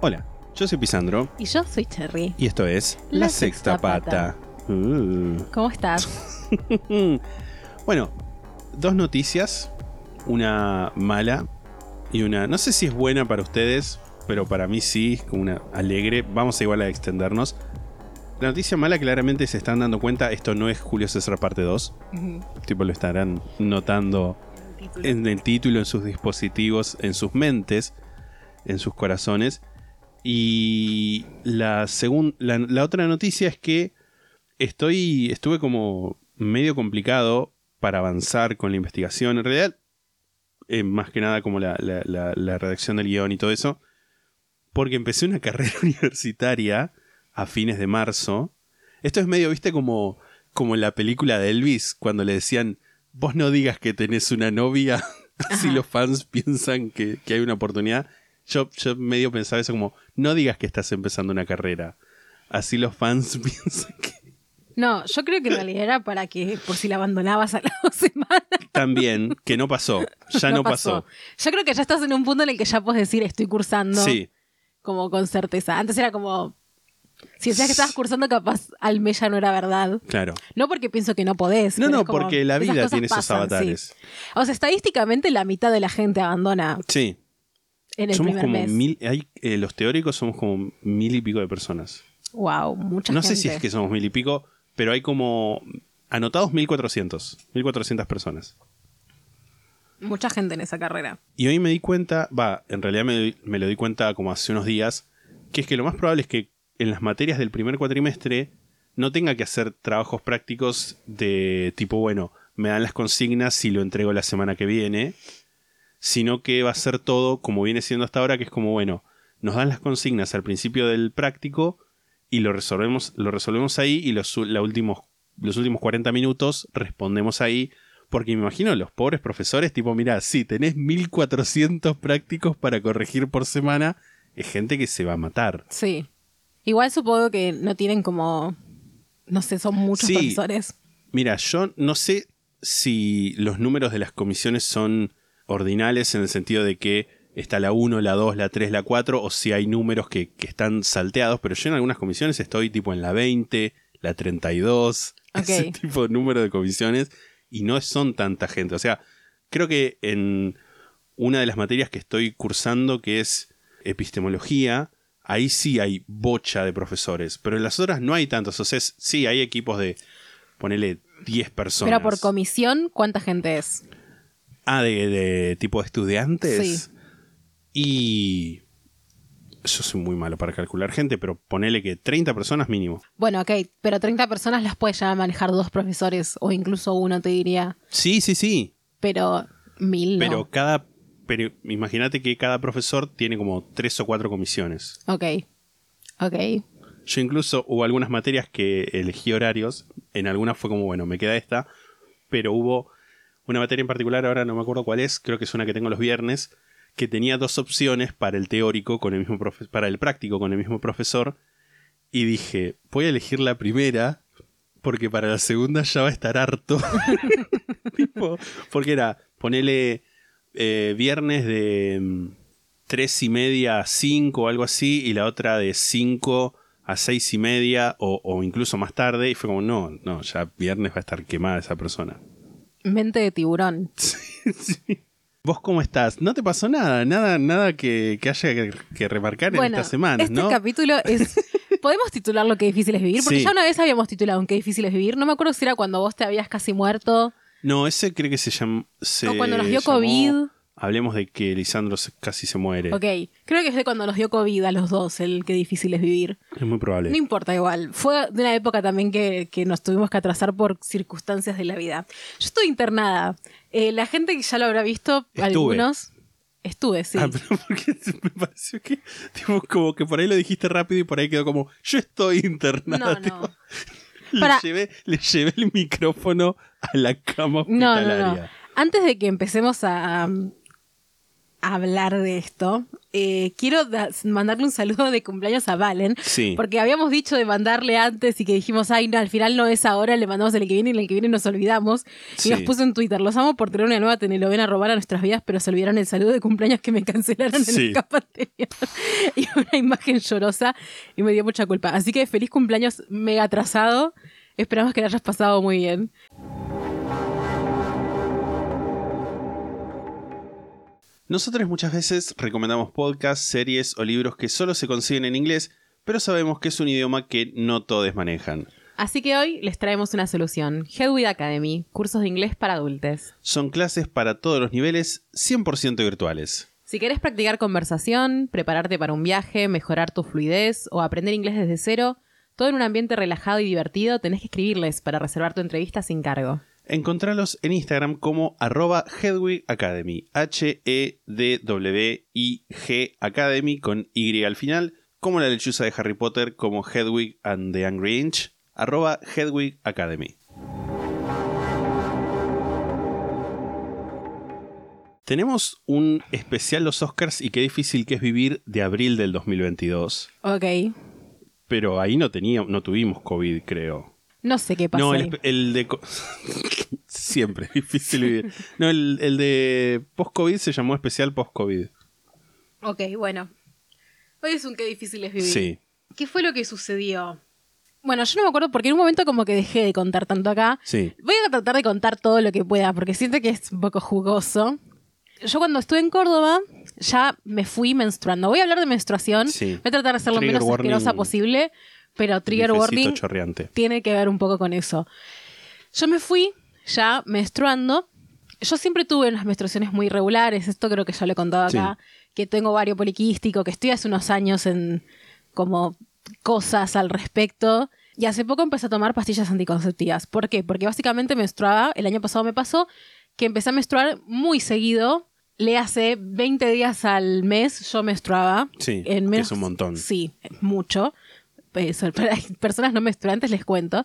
Hola, yo soy Pisandro Y yo soy Cherry. y esto es La Sexta Pata. Uh. ¿Cómo estás? Bueno, dos noticias, una mala y una, no sé si es buena para ustedes, pero para mí sí, como una alegre. Vamos a igual a extendernos. La noticia mala claramente se están dando cuenta, esto no es Julio César parte 2. Tipo lo estarán notando en el título, en sus dispositivos, en sus mentes, en sus corazones. Y la, segun- la, la otra noticia es que estoy, estuve como medio complicado para avanzar con la investigación. En realidad, eh, más que nada como la, la- la- la redacción del guion y todo eso, porque empecé una carrera universitaria a fines de marzo. Esto es medio, viste, como, como en la película de Elvis, cuando le decían, vos no digas que tenés una novia, así los fans piensan que, que hay una oportunidad. Yo, yo medio pensaba eso como, no digas que estás empezando una carrera. Así los fans piensan que... No, yo creo que en realidad era para que, por si la abandonabas a las dos semanas. También, que no pasó. Ya no, pasó. Yo creo que ya estás en un punto en el que ya puedes decir estoy cursando Sí, como con certeza. Antes era como. Si decías que estabas cursando, capaz al mes ya no era verdad. claro. No porque pienso que no podés. No, no, como, porque la vida tiene esos sí. avatares. O sea, estadísticamente la mitad de la gente abandona Sí. En el somos primer como mes. mil, hay, eh, los teóricos somos como mil y pico de personas. Wow, mucha no gente. sé si es que somos mil y pico, pero hay como anotados 1400, 1400 personas. Mucha gente en esa carrera. Y hoy me di cuenta, va, en realidad me, me lo di cuenta como hace unos días, que es que lo más probable es que en las materias del primer cuatrimestre no tenga que hacer trabajos prácticos de tipo, bueno, me dan las consignas y lo entrego la semana que viene, sino que va a ser todo como viene siendo hasta ahora, que es como, bueno, nos dan las consignas al principio del práctico y lo resolvemos, lo resolvemos ahí y los, la últimos, los últimos 40 minutos respondemos ahí. Porque me imagino los pobres profesores, tipo, mira, si tenés 1400 prácticos para corregir por semana, es gente que se va a matar. Sí. Igual supongo que no tienen como. No sé, son muchos Sí. profesores. Mira, yo no sé si los números de las comisiones son ordinales en el sentido de que está la 1, la 2, la 3, la 4, o si hay números que, que están salteados, pero yo en algunas comisiones estoy tipo en la 20, la 32, Ok. ese tipo de número de comisiones, y no son tanta gente. O sea, creo que en una de las materias que estoy cursando, que es epistemología, ahí sí hay bocha de profesores, pero en las otras no hay tantos. O sea, sí hay equipos de, ponele 10 personas. Pero por comisión, ¿cuánta gente es? Ah, de, de tipo de estudiantes. Sí. Y. Yo soy muy malo para calcular gente, pero ponele que 30 personas mínimo. Bueno, ok, pero 30 personas las puede ya manejar dos profesores o incluso uno, te diría. Sí, sí, sí. Pero mil no. Pero cada. Pero imagínate que cada profesor tiene como tres o cuatro comisiones. Ok. Ok. Yo incluso hubo algunas materias que elegí horarios. En algunas fue como, bueno, me queda esta. Pero hubo una materia en particular, ahora no me acuerdo cuál es, creo que es una que tengo los viernes, que tenía dos opciones para el teórico con el mismo para el práctico con el mismo profesor. Y dije, voy a elegir la primera, porque para la segunda ya va a estar harto. Tipo, porque era, ponele eh, viernes de mm, tres y media a 5 o algo así, y la otra de 5 a seis y media o, o incluso más tarde, y fue como, no, no, ya viernes va a estar quemada esa persona. Mente de tiburón. ¿Vos cómo estás? ¿No te pasó nada? Nada, nada que, que haya que, que remarcar en bueno, estas semanas, este ¿no? capítulo es... ¿Podemos titularlo Qué difícil es vivir? Porque Sí. ya una vez habíamos titulado un Qué difícil es vivir. No me acuerdo si era cuando vos te habías casi muerto. No, ese creo que se llama. O cuando nos dio COVID. Hablemos de que Lisandro casi se muere. Ok, creo que es de cuando nos dio COVID a los dos, el Qué difícil es vivir. Es muy probable. No importa igual. Fue de una época también que, que nos tuvimos que atrasar por circunstancias de la vida. Yo estoy internada. Eh, la gente que ya lo habrá visto, Estuve. algunos. Estuve, sí. Ah, pero porque me pareció que, tipo, como que por ahí lo dijiste rápido y por ahí quedó como, yo estoy internada. no, tipo, no. Le, Para- llevé, le llevé el micrófono a la cama No, hospitalaria. no, no. Antes de que empecemos a hablar de esto, eh, quiero da- mandarle un saludo de cumpleaños a Valen. Sí. Porque habíamos dicho de mandarle antes y que dijimos, ay, no, al final no es ahora, le mandamos el que viene y el que viene nos olvidamos. Sí. Y nos puso en Twitter, los amo por tener una nueva telenovela a robar a nuestras vidas, pero se olvidaron el saludo de cumpleaños que me cancelaron en Sí. el capa anterior. y una imagen llorosa y me dio mucha culpa. Así que feliz cumpleaños mega atrasado. Esperamos que lo hayas pasado muy bien. Nosotros muchas veces recomendamos podcasts, series o libros que solo se consiguen en inglés, pero sabemos que es un idioma que no todos manejan. Así que hoy les traemos una solución. Headway Academy, cursos de inglés para adultos. Son clases para todos los niveles, 100% virtuales. Si querés practicar conversación, prepararte para un viaje, mejorar tu fluidez o aprender inglés desde cero, todo en un ambiente relajado y divertido, tenés que escribirles para reservar tu entrevista sin cargo. Encontralos en Instagram como arroba Hedwig Academy, H-E-D-W-I-G Academy con Y al final, como la lechuza de Harry Potter como Hedwig and the Angry Inch, arroba Hedwig Academy. Tenemos un especial los Oscars y qué difícil que es vivir de abril del 2022. Ok. Pero ahí no teníamos, no tuvimos COVID, creo. No sé qué pasó. No, el, ahí. espe- el de... Siempre es difícil vivir. No, el, el de post-COVID se llamó especial post-COVID. Ok, bueno. Hoy es un qué difícil es vivir. Sí. ¿Qué fue lo que sucedió? Bueno, yo no me acuerdo porque en un momento como que dejé de contar tanto acá. Sí. Voy a tratar de contar todo lo que pueda porque siento que es un poco jugoso. Yo cuando estuve en Córdoba ya me fui menstruando. Voy a hablar de menstruación. Sí. Voy a tratar de ser lo menos asquerosa posible, pero trigger warning chorreante. tiene que ver un poco con eso. Yo me fui ya menstruando. Yo siempre tuve unas menstruaciones muy irregulares, esto creo que ya lo he contado acá, que tengo ovario poliquístico, que estoy hace unos años en como cosas al respecto. Y hace poco empecé a tomar pastillas anticonceptivas. ¿Por qué? Porque básicamente menstruaba, el año pasado me pasó, que empecé a menstruar muy seguido. Le hace 20 días al mes yo menstruaba. Sí, en que menos, es un montón. Sí, mucho. Pues, para personas no menstruantes les cuento.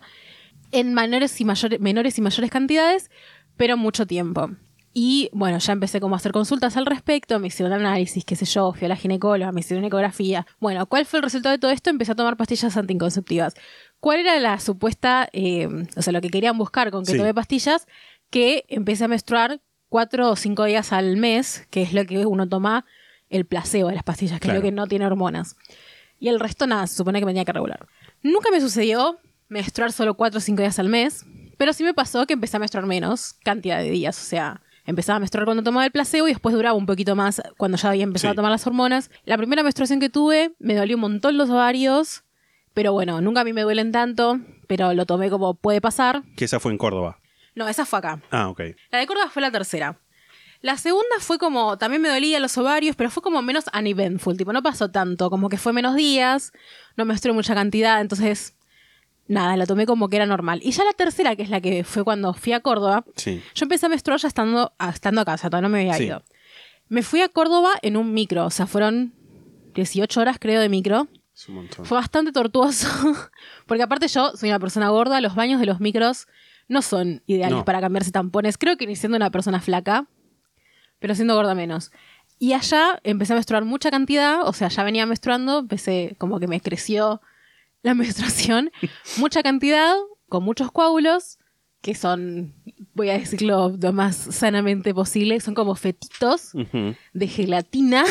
En menores y, mayores, menores y mayores cantidades, pero mucho tiempo. Y bueno, ya empecé como a hacer consultas al respecto, me hicieron análisis, qué sé yo, fui a la ginecóloga, me hicieron ecografía. Bueno, ¿cuál fue el resultado de todo esto? Empecé a tomar pastillas anticonceptivas. ¿Cuál era la supuesta, eh, o sea, lo que querían buscar con que Sí. tome pastillas? Que empecé a menstruar cuatro o cinco días al mes, que es lo que uno toma el placebo de las pastillas, que Claro. es lo que no tiene hormonas. Y el resto nada, se supone que me tenía que regular. Nunca me sucedió menstruar solo 4 o 5 días al mes, pero sí me pasó que empecé a menstruar menos cantidad de días. O sea, empezaba a menstruar cuando tomaba el placebo y después duraba un poquito más cuando ya había empezado Sí. a tomar las hormonas. La primera menstruación que tuve me dolió un montón los ovarios, pero bueno, nunca a mí me duelen tanto, pero lo tomé como puede pasar. Que esa fue en Córdoba. No, esa fue acá. Ah, ok. La de Córdoba fue la tercera. La segunda fue como, también me dolía los ovarios, pero fue como menos uneventful, tipo, no pasó tanto, como que fue menos días, no menstrué mucha cantidad, entonces, nada, la tomé como que era normal. Y ya la tercera, que es la que fue cuando fui a Córdoba, Sí. yo empecé a menstruar ya estando, a- estando a casa, todavía no me había Sí. ido. Me fui a Córdoba en un micro, o sea, fueron 18 horas creo de micro. Es un montón. Fue bastante tortuoso, porque aparte yo soy una persona gorda, los baños de los micros no son ideales No. para cambiarse tampones, creo que ni siendo una persona flaca, pero siendo gorda menos. Y allá empecé a menstruar mucha cantidad, o sea, ya venía menstruando, empecé como que me creció la menstruación, mucha cantidad, con muchos coágulos, que son, voy a decirlo lo más sanamente posible, son como fetitos de gelatina.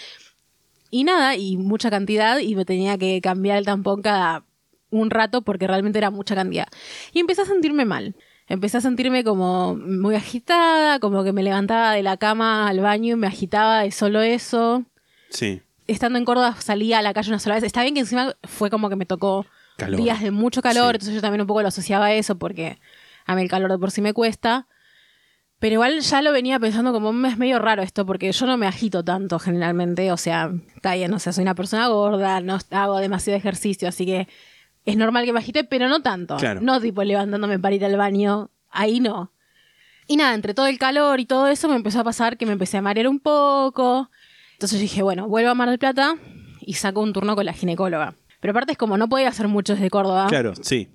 y nada, y mucha cantidad, y me tenía que cambiar el tampón cada un rato porque realmente era mucha cantidad. Y empecé a sentirme mal. Empecé a sentirme como muy agitada, como que me levantaba de la cama al baño y me agitaba de solo eso. Sí. Estando en Córdoba salía a la calle una sola vez. Está bien que encima fue como que me tocó Calor. días de mucho calor, Sí. entonces yo también un poco lo asociaba a eso porque a mí el calor de por sí me cuesta. Pero igual ya lo venía pensando como "Mm, es medio raro esto, porque yo no me agito tanto generalmente. O sea, está bien, o sea, soy una persona gorda, no hago demasiado ejercicio, así que es normal que me agite, pero no tanto. Claro. No tipo levantándome para ir al baño, ahí no. Y nada, entre todo el calor y todo eso me empezó a pasar que me empecé a marear un poco. Entonces dije, bueno, vuelvo a Mar del Plata y saco un turno con la ginecóloga. Pero aparte es como no podía hacer mucho desde Córdoba. Claro, sí.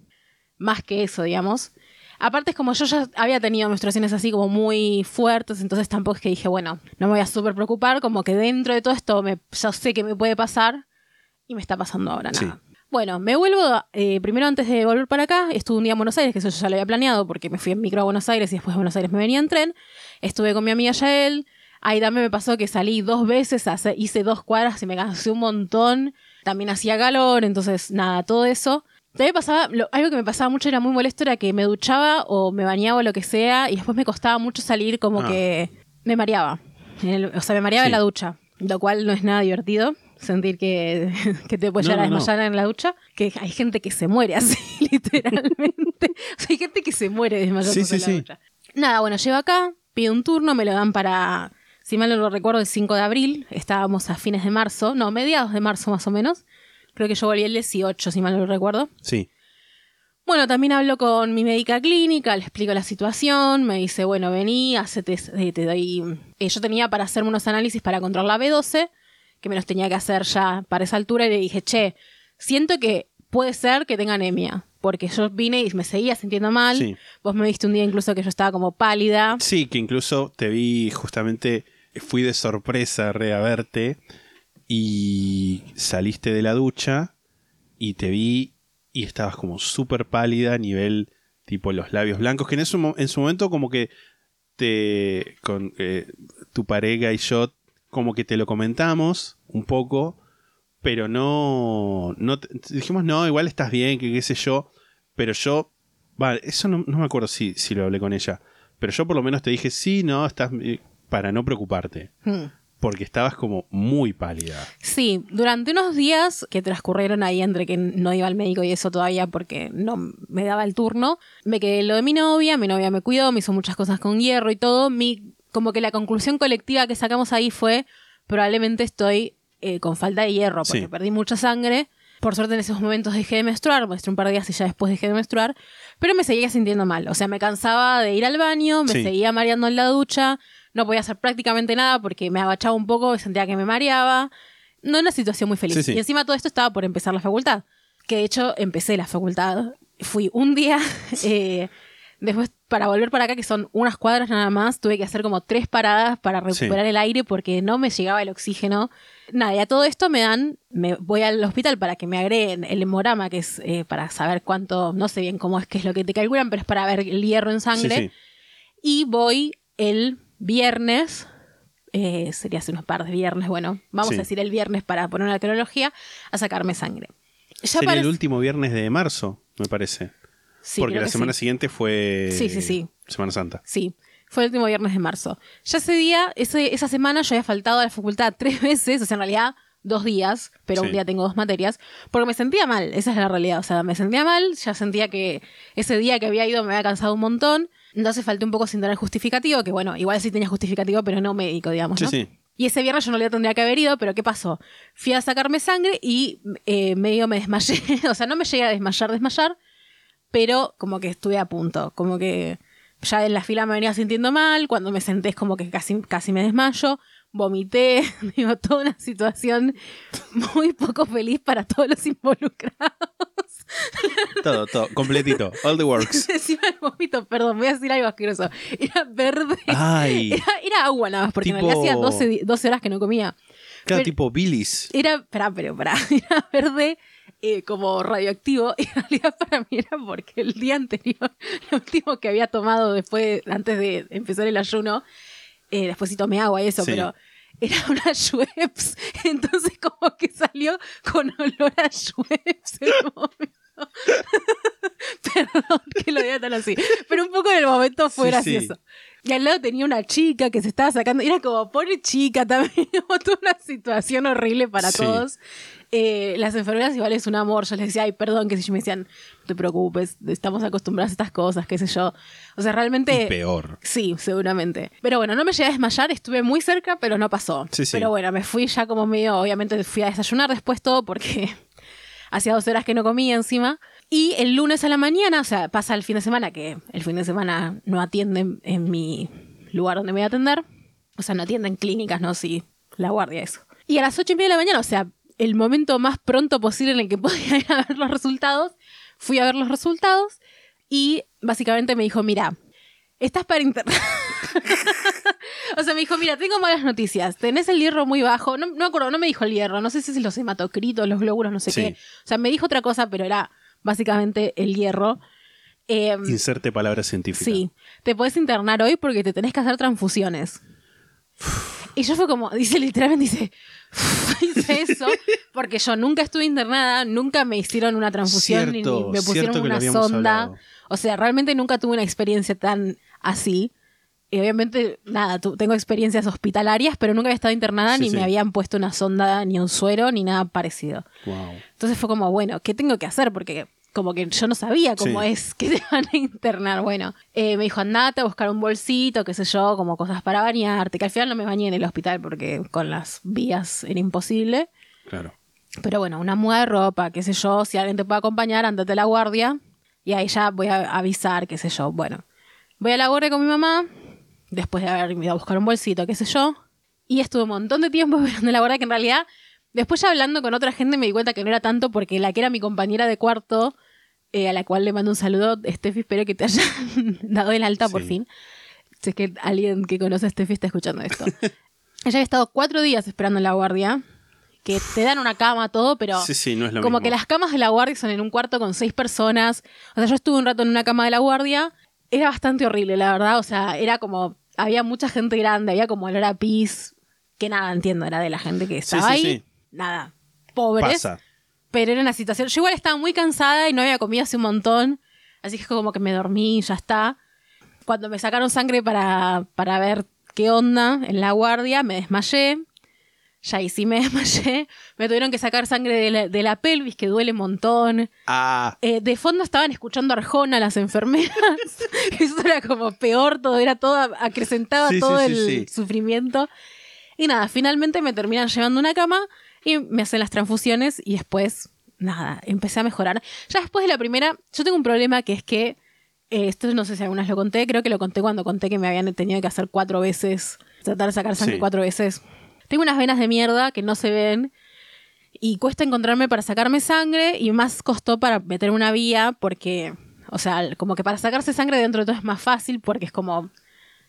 Más que eso, digamos. Aparte es como yo ya había tenido menstruaciones así como muy fuertes, entonces tampoco es que dije, bueno, no me voy a súper preocupar, como que dentro de todo esto me, ya sé que me puede pasar y me está pasando ahora Sí. Bueno, me vuelvo, eh, primero antes de volver para acá, estuve un día en Buenos Aires, que eso yo ya lo había planeado porque me fui en micro a Buenos Aires y después de Buenos Aires me venía en tren. Estuve con mi amiga Yael, ahí también me pasó que salí dos veces, hace- hice dos cuadras y me cansé un montón. También hacía calor, entonces nada, todo eso. También pasaba, lo- algo que me pasaba mucho era muy molesto, era que me duchaba o me bañaba o lo que sea, y después me costaba mucho salir como Ah. que me mareaba. El- o sea, me mareaba Sí. en la ducha, lo cual no es nada divertido. Sentir que, que te puedes No, llegar a no, no. desmayar en la ducha, que hay gente que se muere así, literalmente. O sea, hay gente que se muere desmayándose Sí, sí, en la sí. ducha. Nada, bueno, llego acá, pido un turno, me lo dan para, si mal no lo recuerdo, el 5 de abril. Estábamos a fines de marzo, no, mediados de marzo más o menos. Creo que yo volví el 18, si mal no lo recuerdo. Sí. Bueno, también hablo con mi médica clínica, le explico la situación, me dice, bueno, vení, hacete, eh, te doy... eh, yo tenía para hacerme unos análisis para controlar la B12, que me los tenía que hacer ya para esa altura, y le dije, che, siento que puede ser que tenga anemia, porque yo vine y me seguía sintiendo mal. Sí. Vos me viste un día incluso que yo estaba como pálida. Sí, que incluso te vi justamente, fui de sorpresa re a verte y saliste de la ducha y te vi y estabas como súper pálida a nivel tipo los labios blancos, que en, en su momento como que te con eh, tu pareja y yo como que te lo comentamos un poco, pero no, no te- dijimos no, igual estás bien, que qué sé yo, pero yo, vale, eso no, no me acuerdo si, si lo hablé con ella, pero yo por lo menos te dije sí, no, estás para no preocuparte, Hmm. porque estabas como muy pálida. Sí, durante unos días que transcurrieron ahí entre que no iba al médico y eso todavía porque no me daba el turno, me quedé lo de mi novia, mi novia me cuidó, me hizo muchas cosas con hierro y todo. Mi, como que la conclusión colectiva que sacamos ahí fue probablemente estoy eh, con falta de hierro porque Sí. perdí mucha sangre. Por suerte en esos momentos dejé de menstruar, menstrué un par de días y ya después dejé de menstruar, pero me seguía sintiendo mal. O sea, me cansaba de ir al baño, me Sí. seguía mareando en la ducha, no podía hacer prácticamente nada porque me agachaba un poco y sentía que me mareaba. No una situación muy feliz. Sí. Y encima todo esto estaba por empezar la facultad. Que de hecho empecé la facultad. Fui un día, eh, después para volver para acá, que son unas cuadras nada más, tuve que hacer como tres paradas para recuperar el aire porque no me llegaba el oxígeno. Nada, y a todo esto me dan, me voy al hospital para que me agreguen el hemorama, que es eh, para saber cuánto, no sé bien cómo es que es lo que te calculan, pero es para ver el hierro en sangre. Sí, sí. Y voy el viernes, eh, sería hace unos par de viernes, bueno, vamos a decir el viernes para poner una cronología, a sacarme sangre. Ya Sería el último viernes de marzo, me parece. Sí, porque la semana sí. siguiente fue Sí, sí, sí. Semana Santa. Sí, fue el último viernes de marzo. Ya ese día, ese, esa semana yo había faltado a la facultad tres veces, o sea, en realidad dos días, pero Sí. un día tengo dos materias, porque me sentía mal, esa es la realidad, o sea, me sentía mal, ya sentía que ese día que había ido me había cansado un montón, entonces falté un poco sin tener justificativo, que bueno, igual sí tenía justificativo, pero no médico, digamos. Sí, ¿no? sí. Y ese viernes yo no le tendría que haber ido, pero ¿qué pasó? Fui a sacarme sangre y eh, medio me desmayé. o sea, no me llegué a desmayar, desmayar, pero como que estuve a punto. Como que ya en la fila me venía sintiendo mal. Cuando me senté es como que casi, casi me desmayo. Vomité. Digo, toda una situación muy poco feliz para todos los involucrados. Todo, todo, completito. All the works. Encima del vómito, perdón, voy a decir algo asqueroso. Era verde. Ay. Era, era agua nada más, porque en Tipo- realidad hacía 12, di- 12 horas que no comía. Claro, Pero- tipo bilis. Era, espera, pero para, era verde eh, como radioactivo. Y en realidad para mí era porque el día anterior, lo último que había tomado después, antes de empezar el ayuno, eh, después sí tomé agua y eso, Sí. pero era una Schweppes. Entonces como que salió con olor a Schweppes el momento. Perdón que lo diga tan así. Pero un poco en el momento fue Sí, sí. Y al lado tenía una chica que se estaba sacando. Era como, pobre chica también. toda una situación horrible para Sí. todos. Eh, las enfermeras igual es un amor. Yo les decía, ay, perdón, que si me decían, no te preocupes, estamos acostumbrados a estas cosas, qué sé yo. O sea, realmente. Y peor. Sí, seguramente. Pero bueno, no me llegué a desmayar, estuve muy cerca, pero no pasó. Sí, sí. Pero bueno, me fui ya como medio, obviamente fui a desayunar después todo porque hacía dos horas que no comía encima. Y el lunes a la mañana, o sea, pasa el fin de semana, que el fin de semana no atienden en mi lugar donde me voy a atender. O sea, no atienden clínicas, no, sí, la guardia, eso. Y a las ocho y media de la mañana, o sea, el momento más pronto posible en el que podía ir a ver los resultados, fui a ver los resultados y básicamente me dijo, mira, estás para internar. o sea, me dijo, mira, tengo malas noticias. Tenés el hierro muy bajo. No, no me acuerdo, no me dijo el hierro. No sé si es los hematocritos, los glóbulos, no sé Sí. qué. O sea, me dijo otra cosa, pero era básicamente el hierro. Eh, Inserte palabra científica. sí, te puedes internar hoy porque te tenés que hacer transfusiones. Y yo fue como, dice literalmente, dice, dice eso, porque yo nunca estuve internada, nunca me hicieron una transfusión ni- Cierto, ni me pusieron una sonda. hablado. O sea, realmente nunca tuve una experiencia tan así. Y obviamente, nada, tengo experiencias hospitalarias, pero nunca había estado internada, Sí, ni sí. me habían puesto una sonda, ni un suero, ni nada parecido. Wow. Entonces fue como, bueno, ¿qué tengo que hacer? Porque como que yo no sabía cómo Sí. es que te van a internar. Bueno, eh, me dijo, andate a buscar un bolsito, qué sé yo, como cosas para bañarte, que al final no me bañé en el hospital porque con las vías era imposible. Claro. Pero bueno, una muda de ropa, qué sé yo, si alguien te puede acompañar, andate a la guardia y ahí ya voy a avisar, qué sé yo. Bueno, voy a la guardia con mi mamá, después de haber ido a buscar un bolsito, qué sé yo, y estuve un montón de tiempo esperando la guardia que en realidad, después ya hablando con otra gente me di cuenta que no era tanto porque la que era mi compañera de cuarto, eh, a la cual le mando un saludo, Steffi, espero que te hayan dado el alta por Sí. fin. Si es que alguien que conoce a Steffi está escuchando esto. Ella había estado cuatro días esperando en la guardia, que te dan una cama, todo, pero Sí, sí, no es lo como mismo. que las camas de la guardia son en un cuarto con seis personas. O sea, yo estuve un rato en una cama de la guardia. Era bastante horrible, la verdad. O sea, era como. Había mucha gente grande, había como olor a pis. Que nada, entiendo, era de la gente que estaba ahí. sí. Nada, pobres. Pasa. Pero era una situación. Yo igual estaba muy cansada y no había comido hace un montón. Así que como que me dormí y ya está. Cuando me sacaron sangre para, para ver qué onda en la guardia, me desmayé. Ya ahí sí me desmayé. Me tuvieron que sacar sangre de la, de la pelvis, que duele un montón. Ah, Eh, de fondo estaban escuchando Arjona las enfermeras. Eso era como peor, todo era todo, acrecentaba Sí, todo sí, el sufrimiento. Y nada, finalmente me terminan llevando una cama y me hacen las transfusiones y después, nada, empecé a mejorar. Ya después de la primera, yo tengo un problema que es que, eh, esto no sé si algunas lo conté, creo que lo conté cuando conté que me habían tenido que hacer cuatro veces, tratar de sacar sangre Sí. cuatro veces. Tengo unas venas de mierda que no se ven y cuesta encontrarme para sacarme sangre y más costó para meter una vía porque, o sea, como que para sacarse sangre dentro de todo es más fácil porque es como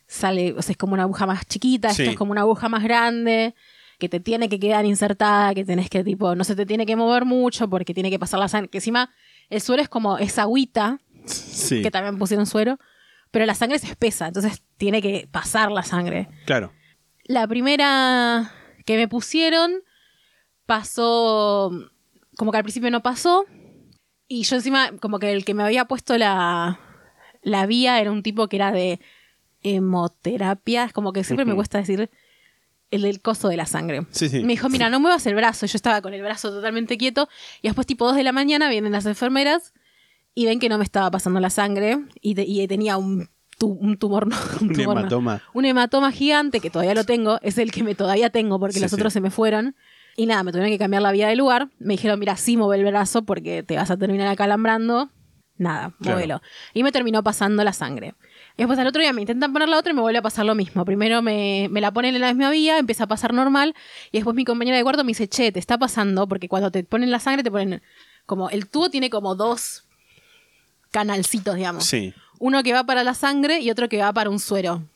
sale, o sea, es como una aguja más chiquita, Sí. esto es como una aguja más grande que te tiene que quedar insertada, que tenés que tipo, no se te tiene que mover mucho porque tiene que pasar la sangre, que encima el suero es como esa agüita, sí. que también pusieron suero, pero la sangre es espesa, entonces tiene que pasar la sangre. Claro. La primera que me pusieron pasó, como que al principio no pasó, y yo encima, como que el que me había puesto la, la vía era un tipo que era de hemoterapia, es como que siempre me cuesta decir el del coso de la sangre. Sí, sí. Me dijo, mira, no muevas el brazo, yo estaba con el brazo totalmente quieto, y después tipo 2 de la mañana vienen las enfermeras y ven que no me estaba pasando la sangre, y, te- y tenía un, tu- un tumor, no, un, Un tumor no. hematoma. Un hematoma gigante que todavía lo tengo, es el que me todavía tengo porque Sí, los otros se me fueron. Y nada, me tuvieron que cambiar la vía de lugar. Me dijeron, mira, sí, mueve el brazo porque te vas a terminar acalambrando. Nada, Claro. muévelo. Y me terminó pasando la sangre. Y después al otro día me intentan poner la otra y me vuelve a pasar lo mismo. Primero me, me la ponen en la misma vía, empieza a pasar normal. Y después mi compañera de cuarto me dice, che, te está pasando, porque cuando te ponen la sangre te ponen como, el tubo tiene como dos canalcitos, digamos. Sí. Uno que va para la sangre y otro que va para un suero.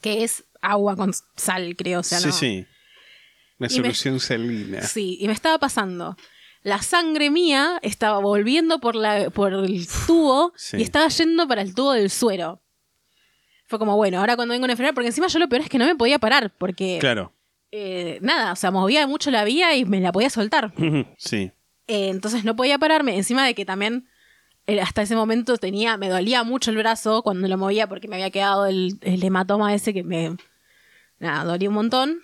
Que es agua con sal, creo. O sea, sí, no. sí. Una Y me- solución salina. Sí, y me estaba pasando. La sangre mía estaba volviendo por, la, por el tubo Sí. y estaba yendo para el tubo del suero. Fue como, bueno, ahora cuando vengo a enfermera, porque encima yo lo peor es que no me podía parar, porque Claro. eh, nada, o sea, movía mucho la vía y me la podía soltar. Sí. Eh, entonces no podía pararme, encima de que también eh, hasta ese momento tenía, me dolía mucho el brazo cuando lo movía porque me había quedado el, el hematoma ese que me, nada, dolía un montón.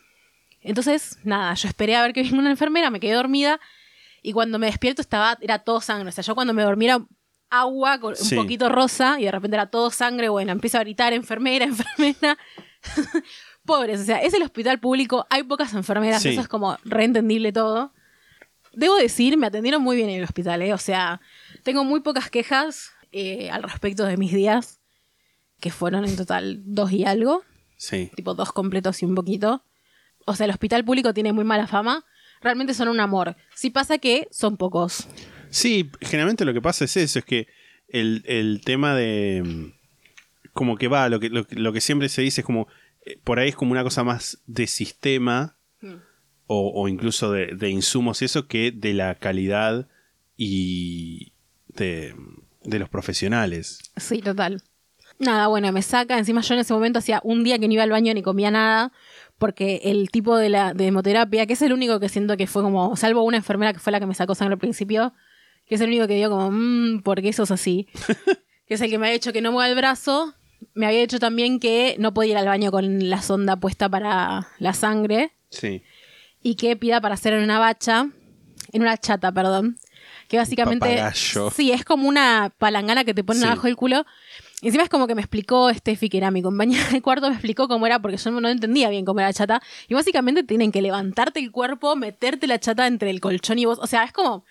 Entonces, nada, yo esperé a ver que vino una enfermera, me quedé dormida y cuando me despierto estaba, era todo sangre. O sea, yo cuando me dormí era agua con Sí. un poquito rosa y de repente era todo sangre. Bueno, empiezo a gritar, enfermera, enfermera. Pobres, o sea, es el hospital público, hay pocas enfermeras, Sí. eso es como reentendible todo. Debo decir, me atendieron muy bien en el hospital, ¿eh? O sea, Tengo muy pocas quejas eh, al respecto de mis días, que fueron en total dos y algo, Sí. tipo dos completos y un poquito. O sea, el hospital público tiene muy mala fama. Realmente son un amor. Sí pasa que son pocos. Sí, generalmente lo que pasa es eso, es que el, el tema de... mm, Como que va, lo que, lo, que- lo que siempre se dice es como... eh, Por ahí es como una cosa más de sistema o, o incluso de, de insumos y eso que de la calidad y de, de los profesionales. Sí, total. Nada, bueno, me saca. Encima yo en ese momento hacía un día que no iba al baño ni comía nada. Porque el tipo de la de hemoterapia, que es el único que siento que fue como, salvo una enfermera que fue la que me sacó sangre al principio, que es el único que dio como, mmm, ¿por qué sos así? que es el que me había hecho que no mueva el brazo. Me había dicho también que no podía ir al baño con la sonda puesta para la sangre Sí. y que pida para hacer en una bacha, en una chata, perdón. Que básicamente. papagayo. Sí, es como una palangana que te ponen Sí. abajo del culo. Y encima es como que me explicó Steffi, que era mi compañera de cuarto, me explicó cómo era, porque yo no entendía bien cómo era la chata. Y básicamente tienen que levantarte el cuerpo, meterte la chata entre el colchón y vos. O sea, es como.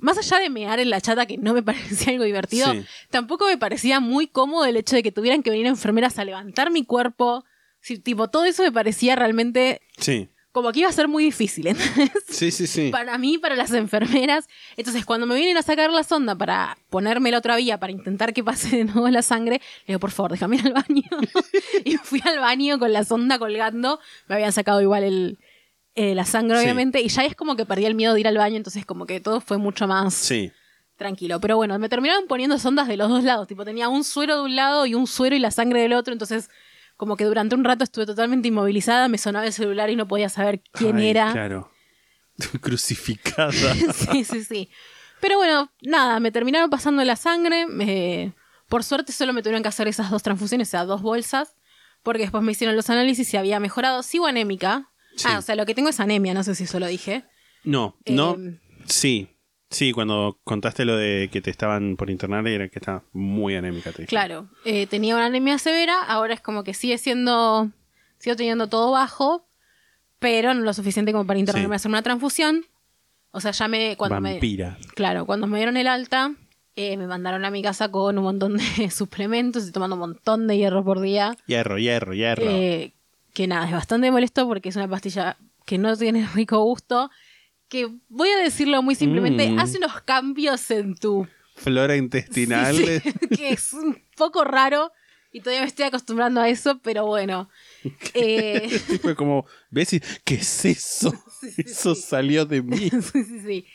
Más allá de mear en la chata, que no me parecía algo divertido, Sí. tampoco me parecía muy cómodo el hecho de que tuvieran que venir enfermeras a levantar mi cuerpo. Sí, tipo, todo eso me parecía realmente Sí. Como que iba a ser muy difícil, ¿entendés? Sí, sí, sí. Para mí, para las enfermeras. Entonces, cuando me vienen a sacar la sonda para ponerme la otra vía, para intentar que pase de nuevo la sangre, le digo, por favor, déjame ir al baño. y fui al baño con la sonda colgando. Me habían sacado igual el, eh, la sangre, Sí. obviamente. Y ya es como que perdí el miedo de ir al baño, entonces como que todo fue mucho más Sí. tranquilo. Pero bueno, me terminaron poniendo sondas de los dos lados. Tipo, tenía un suero de un lado y un suero y la sangre del otro. Entonces, como que durante un rato estuve totalmente inmovilizada, me sonaba el celular y no podía saber quién Ay, era. Claro. Crucificada. sí, sí, sí. Pero bueno, nada, me terminaron pasando la sangre. me- Por suerte solo me tuvieron que hacer esas dos transfusiones, o sea, dos bolsas. Porque después me hicieron los análisis y había mejorado. Sigo anémica. Sí. Ah, o sea, lo que tengo es anemia, no sé si eso lo dije. No, no. Eh, Sí. Sí, cuando contaste lo de que te estaban por internar, era que estaba muy anémica. te dije. Claro, eh, tenía una anemia severa, ahora es como que sigue siendo, sigo teniendo todo bajo, pero no lo suficiente como para internarme Sí. a hacer una transfusión. O sea, ya me, cuando me, Vampira. claro, cuando me dieron el alta, eh, me mandaron a mi casa con un montón de suplementos, estoy tomando un montón de hierro por día, Hierro, hierro, hierro. eh, que nada, es bastante molesto porque es una pastilla que no tiene rico gusto, que voy a decirlo muy simplemente, Mm. hace unos cambios en tu Flora intestinal. Sí, sí, que es un poco raro y todavía me estoy acostumbrando a eso, pero bueno. Eh, Fue como, ¿ves? Y, ¿Qué es eso? Eso salió de mí. sí, sí, sí.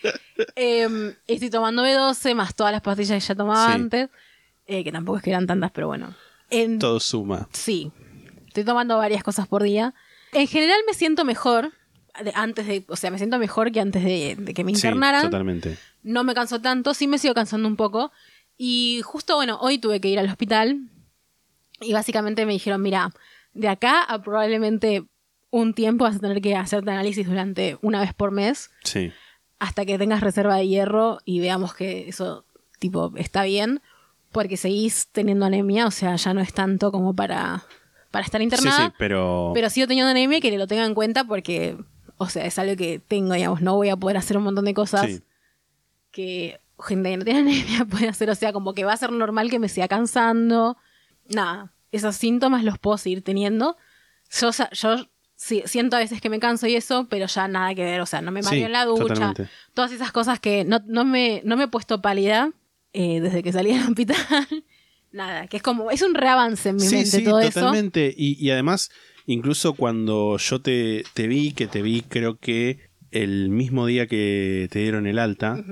Em, estoy tomando B12 más todas las pastillas que ya tomaba antes, eh, que tampoco es que eran tantas, pero bueno. En- Todo suma. Sí, estoy tomando varias cosas por día. En general me siento mejor. Antes de, o sea, me siento mejor que antes de, de que me Sí, internaran. totalmente. no me canso tanto, sí me sigo cansando un poco. Y justo, bueno, hoy tuve que ir al hospital y básicamente me dijeron, mira, de acá a probablemente un tiempo vas a tener que hacerte análisis durante una vez por mes Sí. hasta que tengas reserva de hierro y veamos que eso, tipo, está bien, porque seguís teniendo anemia, o sea, ya no es tanto como para, para estar Sí, internada. sí, pero. Pero sigo teniendo anemia y que lo tengan en cuenta porque, o sea, es algo que tengo, digamos, no voy a poder hacer un montón de cosas Sí. que gente que no tiene anemia puede hacer, o sea, como que va a ser normal que me siga cansando. Nada, esos síntomas los puedo seguir teniendo. Yo, yo sí, siento a veces que me canso y eso, pero ya nada que ver, o sea, no me mareo Sí, en la ducha. totalmente. Todas esas cosas que no, no, me, no me he puesto pálida eh, desde que salí del hospital. nada, que es como, es un reavance en mi sí, mente sí, todo eso. totalmente. Y, y además, incluso cuando yo te, te vi, que te vi creo que el mismo día que te dieron el alta,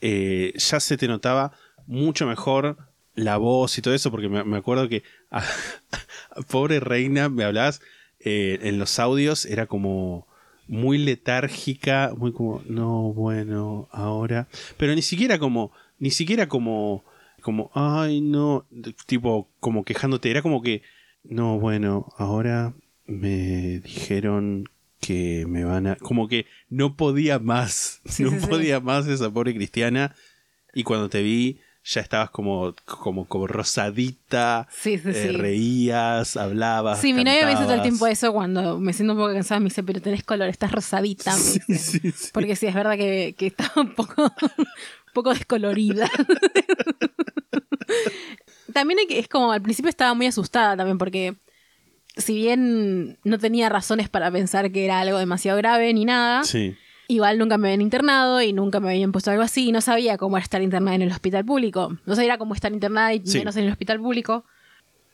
eh, ya se te notaba mucho mejor la voz y todo eso, porque me, me acuerdo que, a- pobre reina, me hablabas eh, en los audios, era como muy letárgica, muy como, no, bueno, ahora, pero ni siquiera como, ni siquiera como, como, ay, no, tipo, como quejándote, era como que, no, bueno, ahora me dijeron que me van a, como que no podía más, Sí, no sí, sí. podía más esa pobre cristiana, y cuando te vi, ya estabas como, como, como rosadita, Sí, sí, eh, sí. reías, hablabas. Sí, mi novia me dice todo el tiempo eso cuando me siento un poco cansada. Me dice, pero tenés color, estás rosadita. Porque sí, es verdad que, que estaba un poco, un poco descolorida. también es como, al principio estaba muy asustada también porque si bien no tenía razones para pensar que era algo demasiado grave ni nada, Sí. igual nunca me habían internado y nunca me habían puesto algo así y no sabía cómo era estar internada en el hospital público. No sabía cómo estar internada y Sí. menos en el hospital público.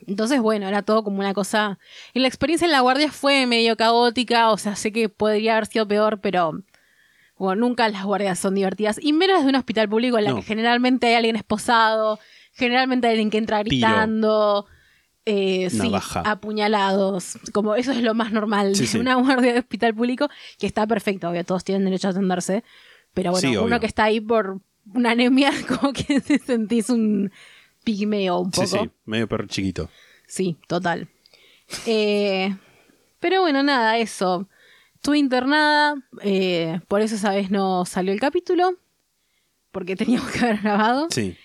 Entonces, bueno, era todo como una cosa... Y la experiencia en la guardia fue medio caótica, o sea, sé que podría haber sido peor, pero... Bueno, nunca las guardias son divertidas. Y menos de un hospital público en la No. que generalmente hay alguien esposado, generalmente hay alguien que entra Tiro. Eh, sí, apuñalados. Como eso es lo más normal Sí, de sí. una guardia de hospital público, que está perfecto, obvio, todos tienen derecho a atenderse. Pero bueno, Sí, uno obvio. que está ahí por una anemia, como que te sentís un pigmeo un Sí, poco. sí, medio perro chiquito. Sí, total. Eh, pero bueno, nada, eso. Estuve internada, eh, por eso esa vez no salió el capítulo, porque teníamos que haber grabado. Sí.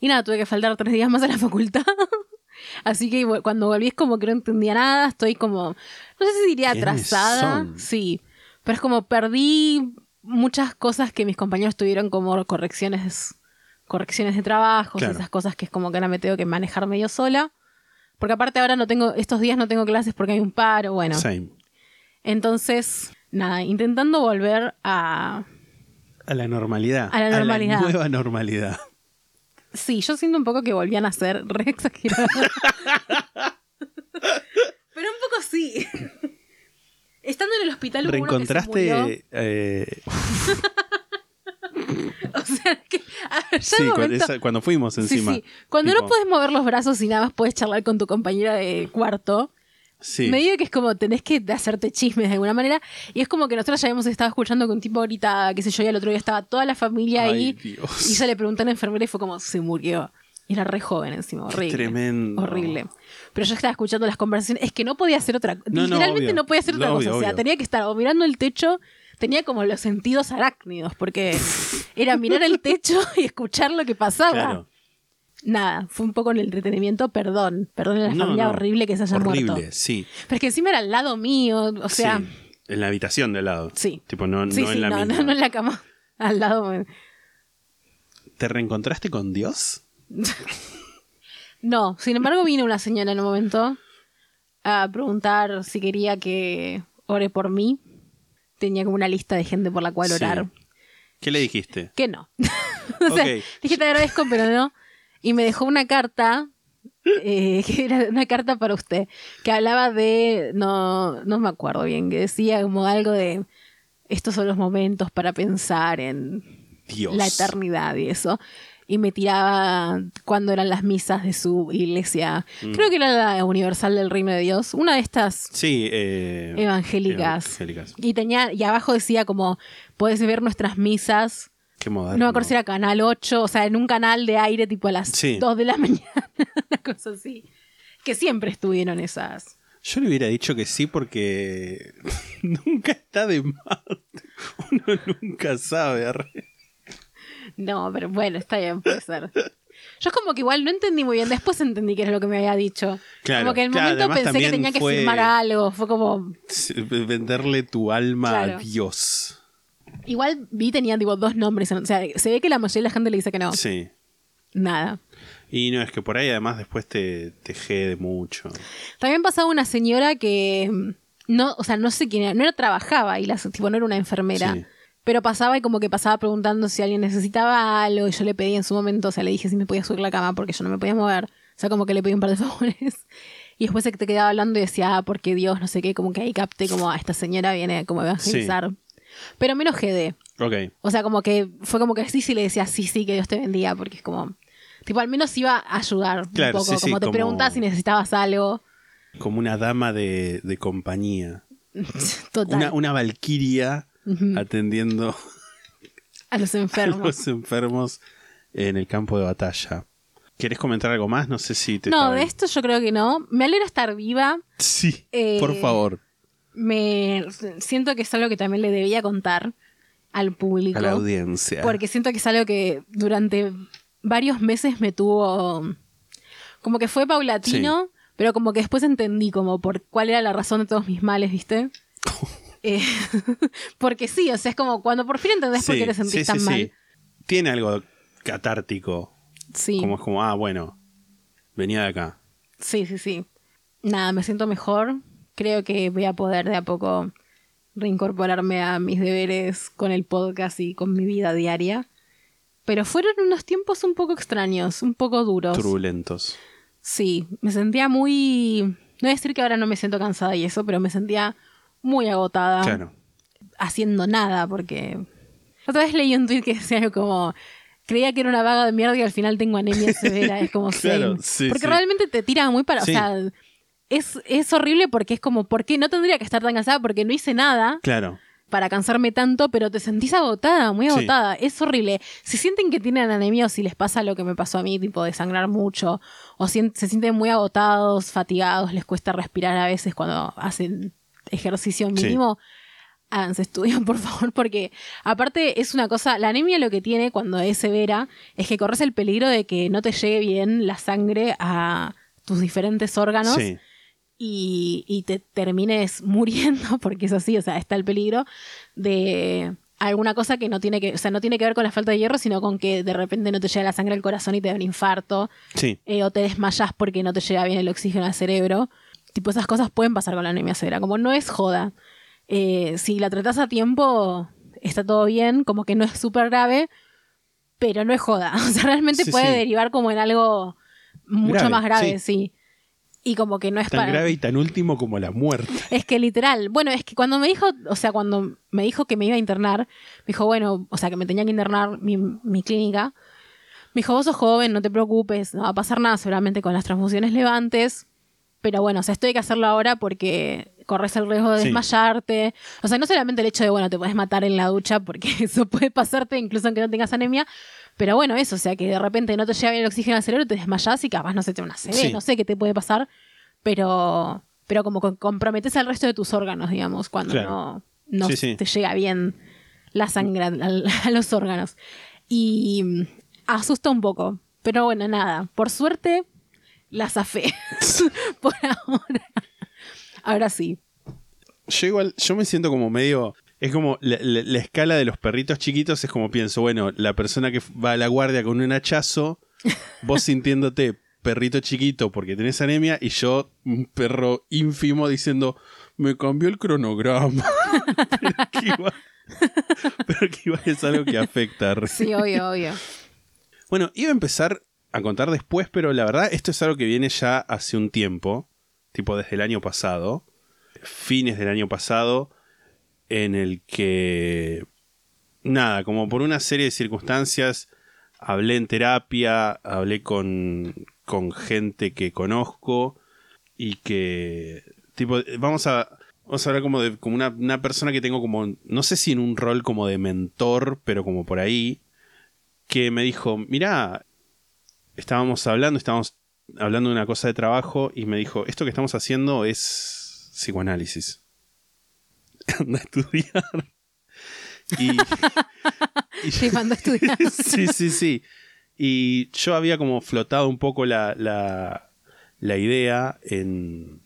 Y nada, tuve que faltar tres días más a la facultad. Así que cuando volví es como que no entendía nada, estoy como, no sé si diría ¿Quiénes atrasada, sí, pero es como perdí muchas cosas que mis compañeros tuvieron como correcciones, correcciones de trabajo, Claro. esas cosas que es como que ahora me tengo que manejar medio sola. Porque aparte ahora no tengo, estos días no tengo clases porque hay un paro, bueno. Same. Entonces, nada, intentando volver a... A la normalidad. A la normalidad. nueva normalidad. Sí, yo siento un poco que volvían a ser re exageradas. Pero un poco sí. Estando en el hospital hubo uno que se murió. Reencontraste. eh, O sea, que a ver, ya sí, momento- esa- cuando fuimos Sí, encima. sí. Cuando Tipo, no puedes mover los brazos y nada más puedes charlar con tu compañera de cuarto, Sí. medio que es como tenés que hacerte chismes de alguna manera. Y es como que nosotros ya habíamos estado escuchando que un tipo gritaba, qué sé yo, y el otro día estaba toda la familia Ay, ahí. Dios. Y se le preguntó a la enfermera y fue como, se murió. Y era re joven encima, horrible. tremendo. Horrible. Pero yo estaba escuchando las conversaciones. Es que no podía hacer otra No, no, Literalmente no podía hacer otra No, cosa. obvio, o sea, obvio. tenía que estar o mirando el techo. Tenía como los sentidos arácnidos, porque era mirar el techo y escuchar lo que pasaba. Claro. Nada, fue un poco en el entretenimiento, perdón. Perdón a la No, familia no. horrible que se haya Horrible, muerto. sí. Pero es que encima era al lado mío, o sea, Sí. En la habitación de al lado. Sí. Tipo, no, sí, no sí, en la no, misma. no, no en la cama, al lado. ¿Te reencontraste con Dios? No, sin embargo vino una señora en un momento a preguntar si quería que ore por mí. Tenía como una lista de gente por la cual orar. ¿Qué le dijiste? Que no. o sea, dije te agradezco, pero no. Y me dejó una carta, eh, que era una carta para usted, que hablaba de, no, no me acuerdo bien, que decía como algo de, estos son los momentos para pensar en Dios. la eternidad y eso. Y me tiraba cuando eran las misas de su iglesia. Mm. Creo que era la Universal del Reino de Dios. Una de estas Sí, eh, evangélicas. evangélicas. Y tenía, y abajo decía como, puedes ver nuestras misas. Qué moderno. No me acuerdo si era canal 8, o sea, en un canal de aire tipo a las Sí. 2 de la mañana. Una cosa así. Que siempre estuvieron esas. Yo le hubiera dicho que sí porque nunca está de más. Uno nunca sabe. arre. No, pero bueno, está bien, puede ser. Yo es como que igual no entendí muy bien. Después entendí que era lo que me había dicho. Claro, como que en el claro, momento pensé que tenía que fue- firmar algo. Fue como. Venderle tu alma Claro. a Dios. Igual vi tenían tipo dos nombres. O sea, se ve que la mayoría de la gente le dice que no. Sí. Nada. Y no, es que por ahí además después te, te jede mucho. También pasaba una señora que no, o sea, no sé quién era, no era trabajaba y la tipo no era una enfermera. Sí. Pero pasaba y como que pasaba preguntando si alguien necesitaba algo y yo le pedí en su momento, o sea, le dije si me podía subir la cama porque yo no me podía mover. O sea, como que le pedí un par de favores. Y después se te quedaba hablando y decía, ah, porque Dios, no sé qué, como que ahí capté como a esta señora viene como a evangelizar. Pero menos GD. Ok. O sea, como que fue como que sí, sí le decía, sí, sí, que Dios te bendiga, porque es como, tipo, al menos iba a ayudar Claro, un poco, sí, sí, como te como- preguntaba si necesitabas algo. Como una dama de, de compañía. Total. Una, una valquiria Ujú. atendiendo A los a enfermos. los enfermos en el campo de batalla. ¿Querés comentar algo más? No sé si te No, estaba- de esto yo creo que no. Me alegra estar viva. Sí, Eh, por favor. Me siento que es algo que también le debía contar al público. A la audiencia. Porque siento que es algo que durante varios meses me tuvo. Como que fue paulatino, pero como que después entendí como por cuál era la razón de todos mis males, ¿viste? Eh, porque sí, o sea, es como cuando por fin entendés por Sí, qué te sentís sí, tan sí, mal. sí. tiene algo catártico. Sí. Como es como, ah, bueno, venía de acá. Sí, sí, sí. Nada, me siento mejor. Creo que voy a poder de a poco reincorporarme a mis deberes con el podcast y con mi vida diaria. Pero fueron unos tiempos un poco extraños, un poco duros. Turbulentos. Sí, me sentía muy... No voy a decir que ahora no me siento cansada y eso, pero me sentía muy agotada. Claro. Haciendo nada, porque... Otra vez leí un tweet que decía algo como... Creía que era una vaga de mierda y al final tengo anemia severa. Es como... Claro, sí, porque sí. realmente te tira muy para... Sí. O sea, es, es horrible porque es como... ¿Por qué no tendría que estar tan cansada? Porque no hice nada Claro. para cansarme tanto, pero te sentís agotada, muy Sí. agotada. Es horrible. Si sienten que tienen anemia o si les pasa lo que me pasó a mí, tipo de sangrar mucho, o sien- se sienten muy agotados, fatigados, les cuesta respirar a veces cuando hacen ejercicio Sí. mínimo, háganse estudios, por favor, porque aparte es una cosa, la anemia lo que tiene cuando es severa es que corres el peligro de que no te llegue bien la sangre a tus diferentes órganos Sí. Y, y te termines muriendo, porque es así, o sea, está el peligro de alguna cosa que no tiene que, o sea, no tiene que ver con la falta de hierro, sino con que de repente no te llega la sangre al corazón y te da un infarto, Sí. eh, o te desmayas porque no te llega bien el oxígeno al cerebro. Tipo, esas cosas pueden pasar con la anemia severa, como no es joda. Eh, si la tratas a tiempo, está todo bien, como que no es súper grave, pero no es joda. O sea, realmente Sí, puede sí. derivar como en algo mucho Grave, más grave, sí. Y como que no es Tan para... grave y tan último como la muerte. Es que literal, bueno, es que cuando me dijo, o sea, cuando me dijo que me iba a internar, me dijo, bueno, o sea, que me tenía que internar mi, mi clínica, me dijo, vos sos joven, no te preocupes, no va a pasar nada seguramente con las transfusiones levantes, pero bueno, o sea, esto hay que hacerlo ahora porque corres el riesgo de Sí. desmayarte. O sea, no solamente el hecho de, bueno, te puedes matar en la ducha, porque eso puede pasarte incluso aunque no tengas anemia, pero bueno, eso, o sea, que de repente no te llega bien el oxígeno al cerebro, te desmayas y capaz no se te una Sí. no sé qué te puede pasar, pero, pero como que comprometes al resto de tus órganos, digamos, cuando Claro. no, no Sí, sí. te llega bien la sangre a, los órganos. Y mm, asusta un poco, pero bueno, nada, por suerte la zafé por ahora. Ahora sí. Yo igual, yo me siento como medio. Es como la, la- la escala de los perritos chiquitos, es como pienso, bueno, la persona que va a la guardia con un hachazo, vos sintiéndote perrito chiquito porque tenés anemia, y yo, un perro ínfimo, diciendo, me cambió el cronograma. pero, que igual, pero que igual es algo que afecta. Sí, obvio, obvio. Bueno, iba a empezar a contar después, pero la verdad esto es algo que viene ya hace un tiempo, tipo desde el año pasado, fines del año pasado, en el que, nada, como por una serie de circunstancias, hablé en terapia, hablé con, con gente que conozco y que, tipo, vamos a... Vamos a hablar como de como una, una persona que tengo como, no sé si en un rol como de mentor, pero como por ahí, que me dijo, mirá, estábamos hablando, estábamos hablando de una cosa de trabajo y me dijo, esto que estamos haciendo es psicoanálisis. Anda a estudiar. Y, y a estudiar. sí, sí, sí. Y yo había como flotado un poco la, la, la idea en,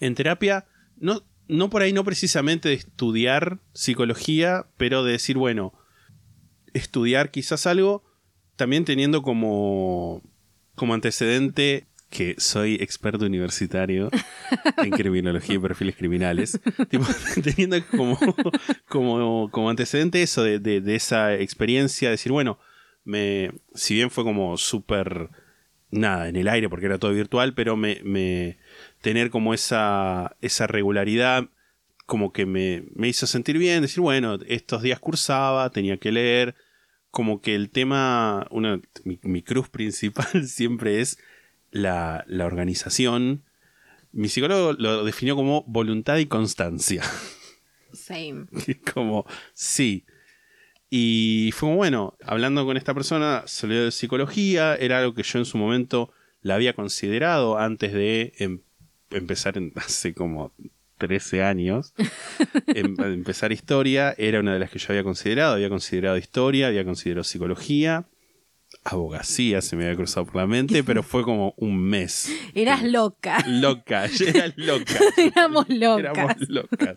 en terapia, no, no por ahí, no precisamente de estudiar psicología, pero de decir, bueno, estudiar quizás algo, también teniendo como, como antecedente que soy experto universitario en criminología y perfiles criminales, tipo, teniendo como, como, como antecedente eso de, de- de esa experiencia, decir, bueno, me, si bien fue como súper nada en el aire porque era todo virtual, pero me, me tener como esa, esa regularidad como que me, me hizo sentir bien, decir, bueno, estos días cursaba, tenía que leer, como que el tema, una, mi, mi cruz principal siempre es la, la organización. Mi psicólogo lo definió como voluntad y constancia. Same. como, sí. Y fue como, bueno, hablando con esta persona, salió de psicología, era algo que yo en su momento la había considerado antes de em- empezar en, hace como 13 años, em- empezar historia, era una de las que yo había considerado, había considerado historia, había considerado psicología, abogacía se me había cruzado por la mente, pero fue como un mes. Eras loca. Loca, yo era loca. Éramos locas. Éramos locas.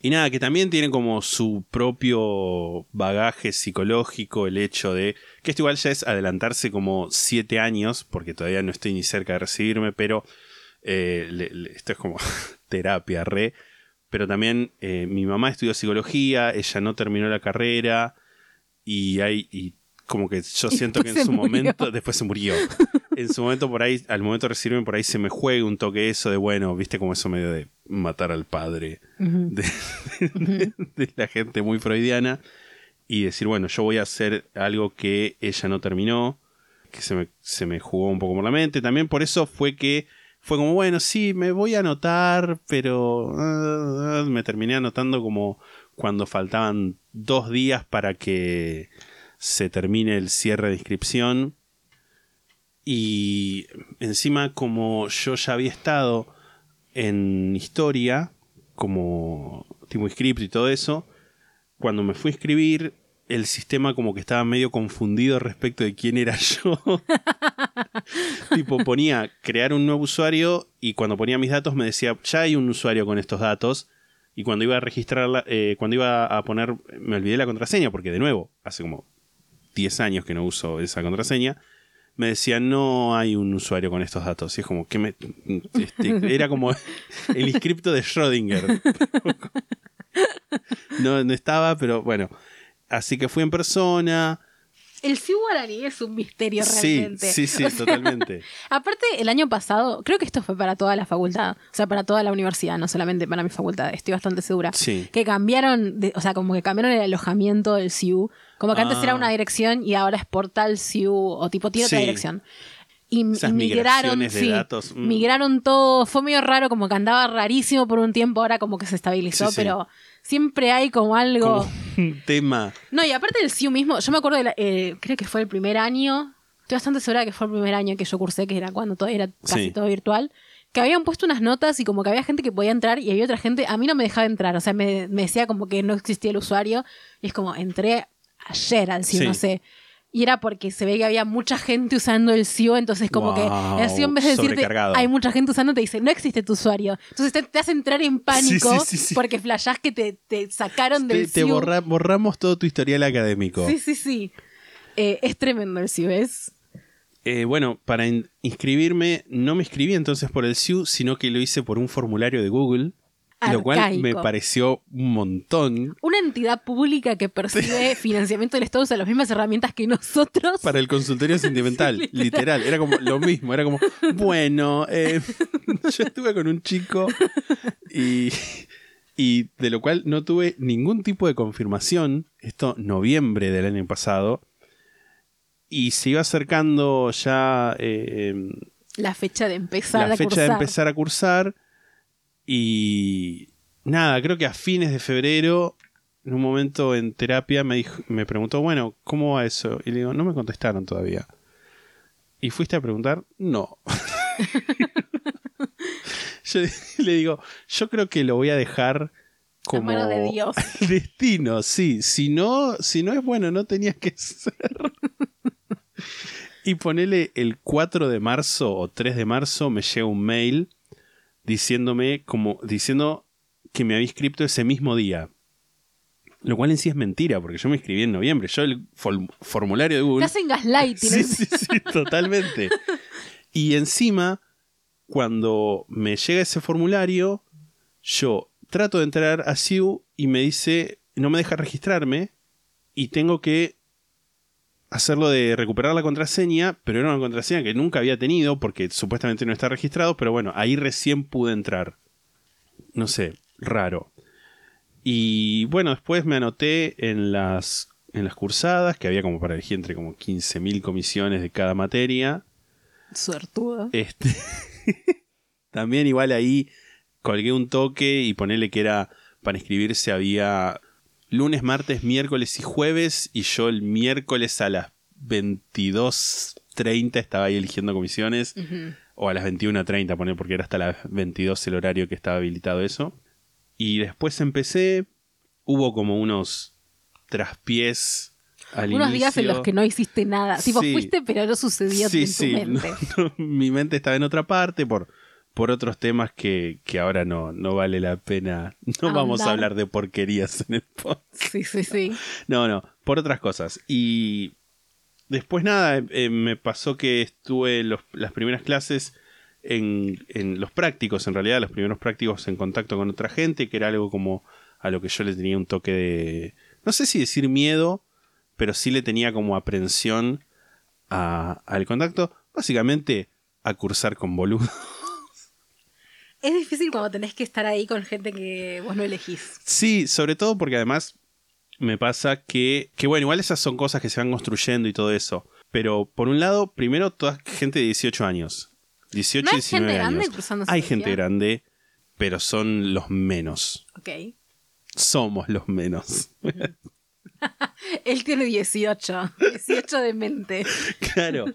Y nada, que también tiene como su propio bagaje psicológico el hecho de. Que esto igual ya es adelantarse como siete años, porque todavía no estoy ni cerca de recibirme, pero eh, le- le- esto es como terapia, re. Pero también eh, mi mamá estudió psicología, ella no terminó la carrera y hay. Y como que yo siento que en su murió. momento. Después se murió. en su momento por ahí, al momento de recibirme por ahí se me juega un toque eso de bueno, viste como eso medio de matar al padre de, de- de la gente muy freudiana y decir, bueno, yo voy a hacer algo que ella no terminó, que se me, se me jugó un poco por la mente. También por eso fue que fue como, bueno, sí, me voy a anotar, pero ah, me terminé anotando como cuando faltaban dos días para que se termine el cierre de inscripción. Y encima, como yo ya había estado en historia, como tipo inscripto y todo eso, cuando me fui a inscribir, el sistema como que estaba medio confundido respecto de quién era yo. tipo, ponía crear un nuevo usuario y cuando ponía mis datos me decía, ya hay un usuario con estos datos. Y cuando iba a registrarla, eh, cuando iba a poner, me olvidé la contraseña, porque de nuevo, hace como 10 años que no uso esa contraseña, me decía, no hay un usuario con estos datos. Y es como que me. este, era como el inscripto de Schrödinger. No, no estaba, pero bueno. Así que fui en persona. El Ciu Guaraní es un misterio Sí, realmente. sí, sí, O sea, totalmente. Aparte, el año pasado, creo que esto fue para toda la facultad, o sea, para toda la universidad, no solamente para mi facultad, estoy bastante segura. Sí. Que cambiaron, de- o sea, como que cambiaron el alojamiento del CIU. Como que antes Ah. era una dirección y ahora es portal CIU o tipo tiene otra Sí. dirección. Y, Esas y migraron, de sí, datos, mm. migraron todo, fue medio raro, como que andaba rarísimo por un tiempo, ahora como que se estabilizó, Sí, pero siempre hay como algo... Como un tema. No, y aparte del CIU mismo, yo me acuerdo, de la- eh, creo que fue el primer año, estoy bastante segura de que fue el primer año que yo cursé, que era cuando todo era casi todo virtual, que habían puesto unas notas y como que había gente que podía entrar y había otra gente, a mí no me dejaba entrar, o sea, me, me decía como que no existía el usuario y es como, entré ayer al Sí. no sé. Y era porque se ve que había mucha gente usando el CIU, entonces como que el en vez de decirte hay mucha gente usando, te dice no existe tu usuario. Entonces te, te hace entrar en pánico sí, sí, sí. porque flashás que te, te sacaron Te, del te CIU. borra- borramos todo tu historial académico. Sí, sí, sí. Eh, es tremendo el CIU, ¿ves? Eh, bueno, para in- inscribirme, no me inscribí entonces por el SIU, sino que lo hice por un formulario de Google. Lo cual Arcaico. me pareció un montón. Una entidad pública que percibe financiamiento del Estado usa las mismas herramientas que nosotros. Para el consultorio sentimental, Sí, literal. Era como lo mismo. Era como, bueno, eh, yo estuve con un chico y, y de lo cual no tuve ningún tipo de confirmación. Esto, noviembre del año pasado. Y se iba acercando ya eh, La fecha de empezar la a fecha cursar. de empezar a cursar. Y nada, creo que a fines de febrero, en un momento en terapia, me, dijo, me preguntó, bueno, ¿cómo va eso? Y le digo, no me contestaron todavía. ¿Y fuiste a preguntar? No. yo le digo, yo creo que lo voy a dejar como mano de Dios. al destino, sí. Si no, si no es bueno, no tenías que ser. y ponele el 4 de marzo o 3 de marzo me llega un mail diciéndome como diciendo que me había inscrito ese mismo día. Lo cual en sí es mentira, porque yo me inscribí en noviembre. Yo el formulario de Google. hacen gaslighting. Sí, sí, sí, totalmente. Y encima, cuando me llega ese formulario, yo trato de entrar a SIU y me dice, no me deja registrarme y tengo que hacerlo de recuperar la contraseña, pero era una contraseña que nunca había tenido porque supuestamente no está registrado, pero bueno, ahí recién pude entrar. No sé, raro. Y bueno, después me anoté en las, en las cursadas, que había como para elegir entre como 15.000 comisiones de cada materia. Suertudo. Este, también igual ahí colgué un toque y ponele que era para inscribirse había lunes, martes, miércoles y jueves y yo el miércoles a las 22.30 estaba ahí eligiendo comisiones o a las 21.30 poner porque era hasta las 22 el horario que estaba habilitado eso. Y después empecé, hubo como unos traspiés al Unos días en los que no hiciste nada. Tipo, Sí. fuiste, pero no sucedió Sí, en tu sí, mente. no, no, mi mente estaba en otra parte por, por otros temas que, que ahora no, no vale la pena. No vamos a hablar de porquerías en el podcast. Sí, sí, sí. No, no, por otras cosas. Y después nada, eh, me pasó que estuve los- las primeras clases en, en los prácticos, en realidad, los primeros prácticos en contacto con otra gente, que era algo como a lo que yo le tenía un toque de, no sé si decir miedo, pero sí le tenía como aprensión a- al contacto, básicamente a cursar con boludo. Es difícil cuando tenés que estar ahí con gente que vos no elegís. Sí, sobre todo porque además me pasa que, que, bueno, igual esas son cosas que se van construyendo y todo eso. Pero por un lado, primero, toda gente de 18 años. 18 ¿No hay 19 gente grande años. cursando Hay gente grande, pero son los menos. Ok. Somos los menos. Él tiene 18. 18 de mente. claro.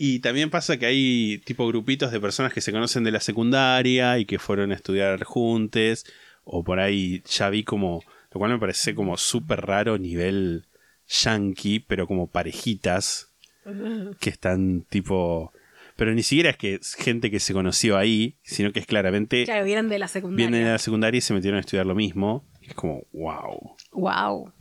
Y también pasa que hay tipo grupitos de personas que se conocen de la secundaria y que fueron a estudiar juntos. O por ahí ya vi como. Lo cual me parece como súper raro nivel yankee, pero como parejitas que están tipo. Pero ni siquiera es que es gente que se conoció ahí, sino que es claramente. Claro, vienen de la secundaria. Vienen de la secundaria y se metieron a estudiar lo mismo. Es como, wow. Wow.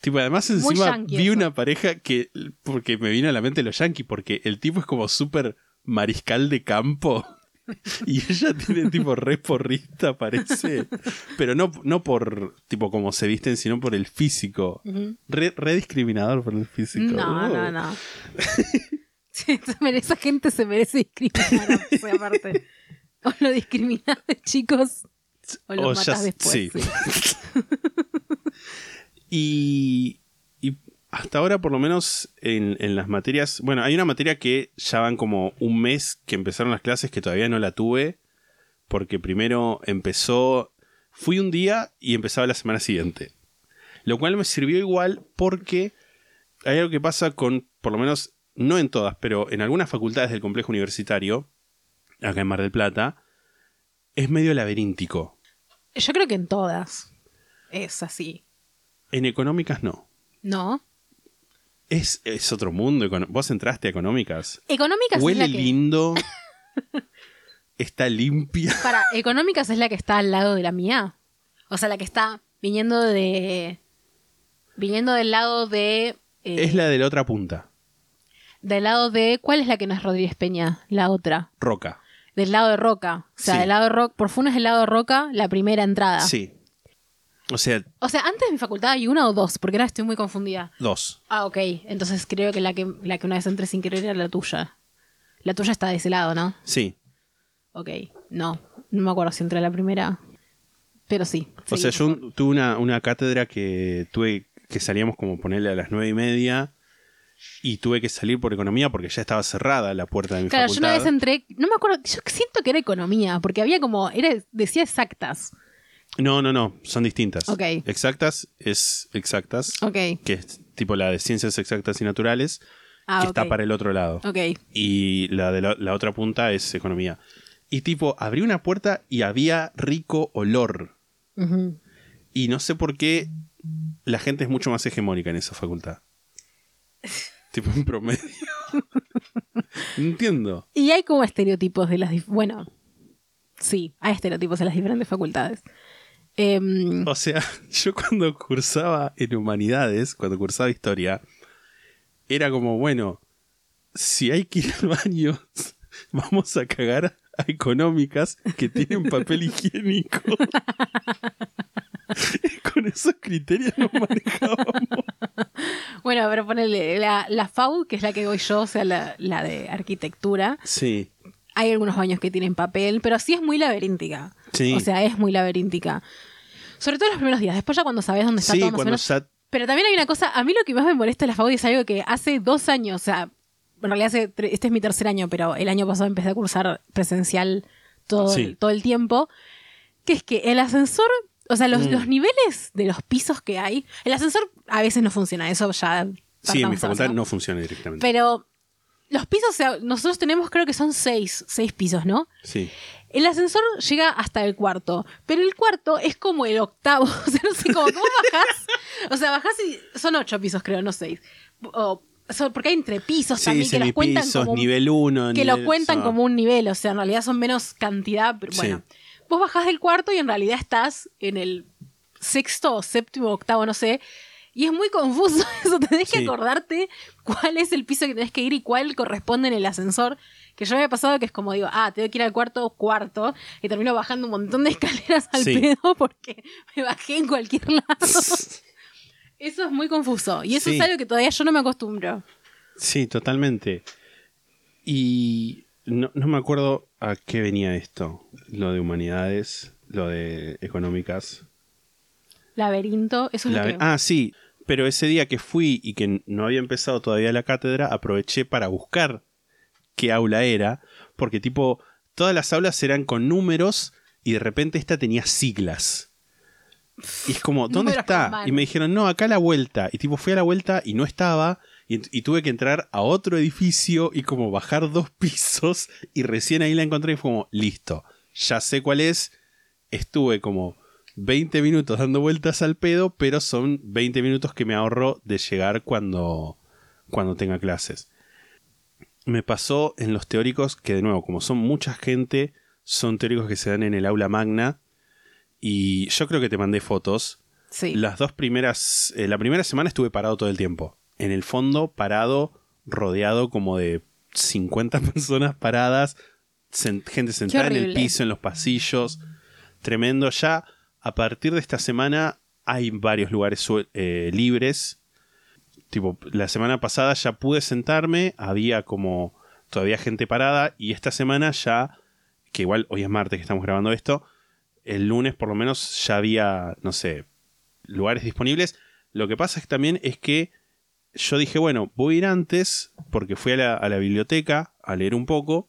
Tipo, además encima yankee vi eso. una pareja que, porque me vino a la mente los yankees, porque el tipo es como súper mariscal de campo y ella tiene tipo re porrista, parece, pero no, no por tipo como se visten, sino por el físico. re, re discriminador por el físico. No, Oh. no, no. Se mere- Esa gente se merece discriminar aparte. O lo discriminás de chicos o lo O ya- matas después. sí. sí. Y, y hasta ahora, por lo menos en, en las materias, bueno, hay una materia que ya van como un mes que empezaron las clases que todavía no la tuve, porque primero empezó, fui un día y empezaba la semana siguiente. Lo cual me sirvió igual porque hay algo que pasa con, por lo menos, no en todas, pero en algunas facultades del complejo universitario, acá en Mar del Plata, es medio laberíntico. Yo creo que en todas es así. En económicas no. ¿No? Es, es otro mundo. Vos entraste a económicas. Económicas es Huele la que. lindo. está limpia. Para, económicas es la que está al lado de la mía. O sea, la que está viniendo de. Viniendo del lado de. eh, Es la de la otra punta. Del lado de. ¿Cuál es la que no es Rodríguez Peña? La otra. Roca. Del lado de Roca. O sea, Sí. del lado de Roca. Por Funes del lado de Roca, la primera entrada. Sí. O sea, O sea, antes de mi facultad hay una o dos, porque ahora estoy muy confundida. dos. Ah, ok. Entonces creo que la que, la que una vez entré sin querer era la tuya. La tuya está de ese lado, ¿no? Sí. Ok. No. No me acuerdo si entré a la primera. Pero sí. O Sí, sea, por yo favor. tuve una, una cátedra que tuve que salíamos como ponerle a las nueve y media y tuve que salir por economía porque ya estaba cerrada la puerta de mi Claro, yo facultad. una vez entré. No me acuerdo. Yo siento que era economía, porque había como. Era, decía exactas. No, no, no, son distintas. Ok. Exactas es exactas, Ok. que es tipo la de ciencias exactas y naturales, Ah, que está para el otro lado. Ok. y la de la, la otra punta es economía. Y tipo, abrí una puerta y había rico olor. Y no sé por qué la gente es mucho más hegemónica en esa facultad. tipo, en promedio. entiendo. Y hay como estereotipos de las... Bueno, sí, hay estereotipos de las diferentes facultades. Em, O sea, yo cuando cursaba en humanidades, cuando cursaba historia, era como, bueno, si hay que ir al baño, vamos a cagar a económicas que tienen papel higiénico. Con esos criterios nos manejábamos. bueno, pero ponele la, la FAU, que es la que voy yo, o sea, la, la de arquitectura. Sí, Hay algunos baños que tienen papel, pero sí es muy laberíntica. Sí. O sea, es muy laberíntica. Sobre todo los primeros días. Después ya cuando sabes dónde está sí, todo más o cuando menos. ya... Pero también hay una cosa, a mí lo que más me molesta de la FAU es algo que hace dos años, o sea, en realidad hace este es mi tercer año, pero el año pasado empecé a cursar presencial todo, Sí. el, todo el tiempo, que es que el ascensor, o sea, Mm. los, niveles de los pisos que hay, el ascensor a veces no funciona, eso ya... Sí, en mi facultad no funciona directamente. Pero los pisos, o sea, nosotros tenemos creo que son seis, seis pisos, ¿no? Sí. El ascensor llega hasta el cuarto, pero el cuarto es como el octavo. O sea, no sé cómo, ¿cómo bajás? O sea, bajás y son ocho pisos, creo, no seis. O porque hay entrepisos Sí, también que los cuentan como nivel 1. que lo cuentan como un nivel, o sea, en realidad son menos cantidad, pero Sí. bueno. Vos bajás del cuarto y en realidad estás en el sexto o séptimo, octavo, no sé. Y es muy confuso eso, tenés que Sí. acordarte cuál es el piso que tenés que ir y cuál corresponde en el ascensor. Que yo me había pasado que es como digo, ah, tengo que ir al cuarto cuarto y termino bajando un montón de escaleras al Sí. pedo porque me bajé en cualquier lado. eso es muy confuso y eso Sí. es algo que todavía yo no me acostumbro. Sí, totalmente. Y no, no me acuerdo a qué venía esto. Lo de humanidades, lo de económicas. Laberinto, eso es La- lo que... Ah, sí. Pero ese día que fui y que no había empezado todavía la cátedra, aproveché para buscar qué aula era. Porque tipo, todas las aulas eran con números y de repente esta tenía siglas. Y es como, ¿dónde Números está? Y me dijeron, no, acá a la vuelta. Y tipo, fui a la vuelta y no estaba. Y, y tuve que entrar a otro edificio y como bajar dos pisos. Y recién ahí la encontré y fue como, listo, ya sé cuál es. Estuve como 20 minutos dando vueltas al pedo, pero son 20 minutos que me ahorro de llegar cuando, cuando tenga clases. Me pasó en los teóricos que, de nuevo, como son mucha gente, son teóricos que se dan en el aula magna. Y yo creo que te mandé fotos. Sí. Las dos primeras. eh, la primera semana estuve parado todo el tiempo. En el fondo, parado, rodeado como de 50 personas paradas. sen- gente sentada en el piso, en los pasillos. Tremendo. Ya a partir de esta semana hay varios lugares eh, libres. Tipo, la semana pasada ya pude sentarme. Había como todavía gente parada. Y esta semana ya. Que igual hoy es martes que estamos grabando esto el lunes por lo menos ya había, no sé, lugares disponibles. Lo que pasa es que también es que yo dije, bueno, voy a ir antes porque fui a la, a la biblioteca a leer un poco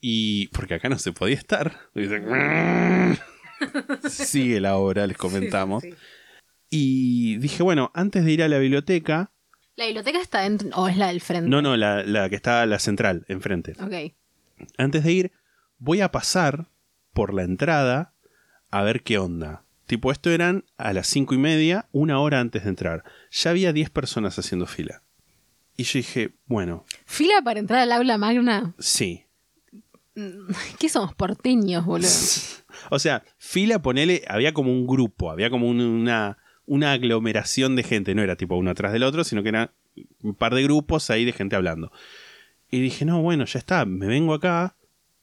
y porque acá no se podía estar. Y dice, Sigue la obra, les comentamos. Y dije, bueno, antes de ir a la biblioteca, ¿La biblioteca está dentro o es la del frente? no, no, la, la que está la central, enfrente. Ok. antes de ir, voy a pasar por la entrada a ver qué onda. Tipo, esto eran a las cinco y media, una hora antes de entrar. Ya había 10 personas haciendo fila. Y yo dije, bueno, Fila para entrar al aula magna. sí. ¿Qué somos porteños, boludo? O sea, fila, ponele, había como un grupo, había como un- una, una aglomeración de gente. No era tipo uno atrás del otro, sino que era un par de grupos ahí de gente hablando. Y dije, no, bueno, ya está, me vengo acá.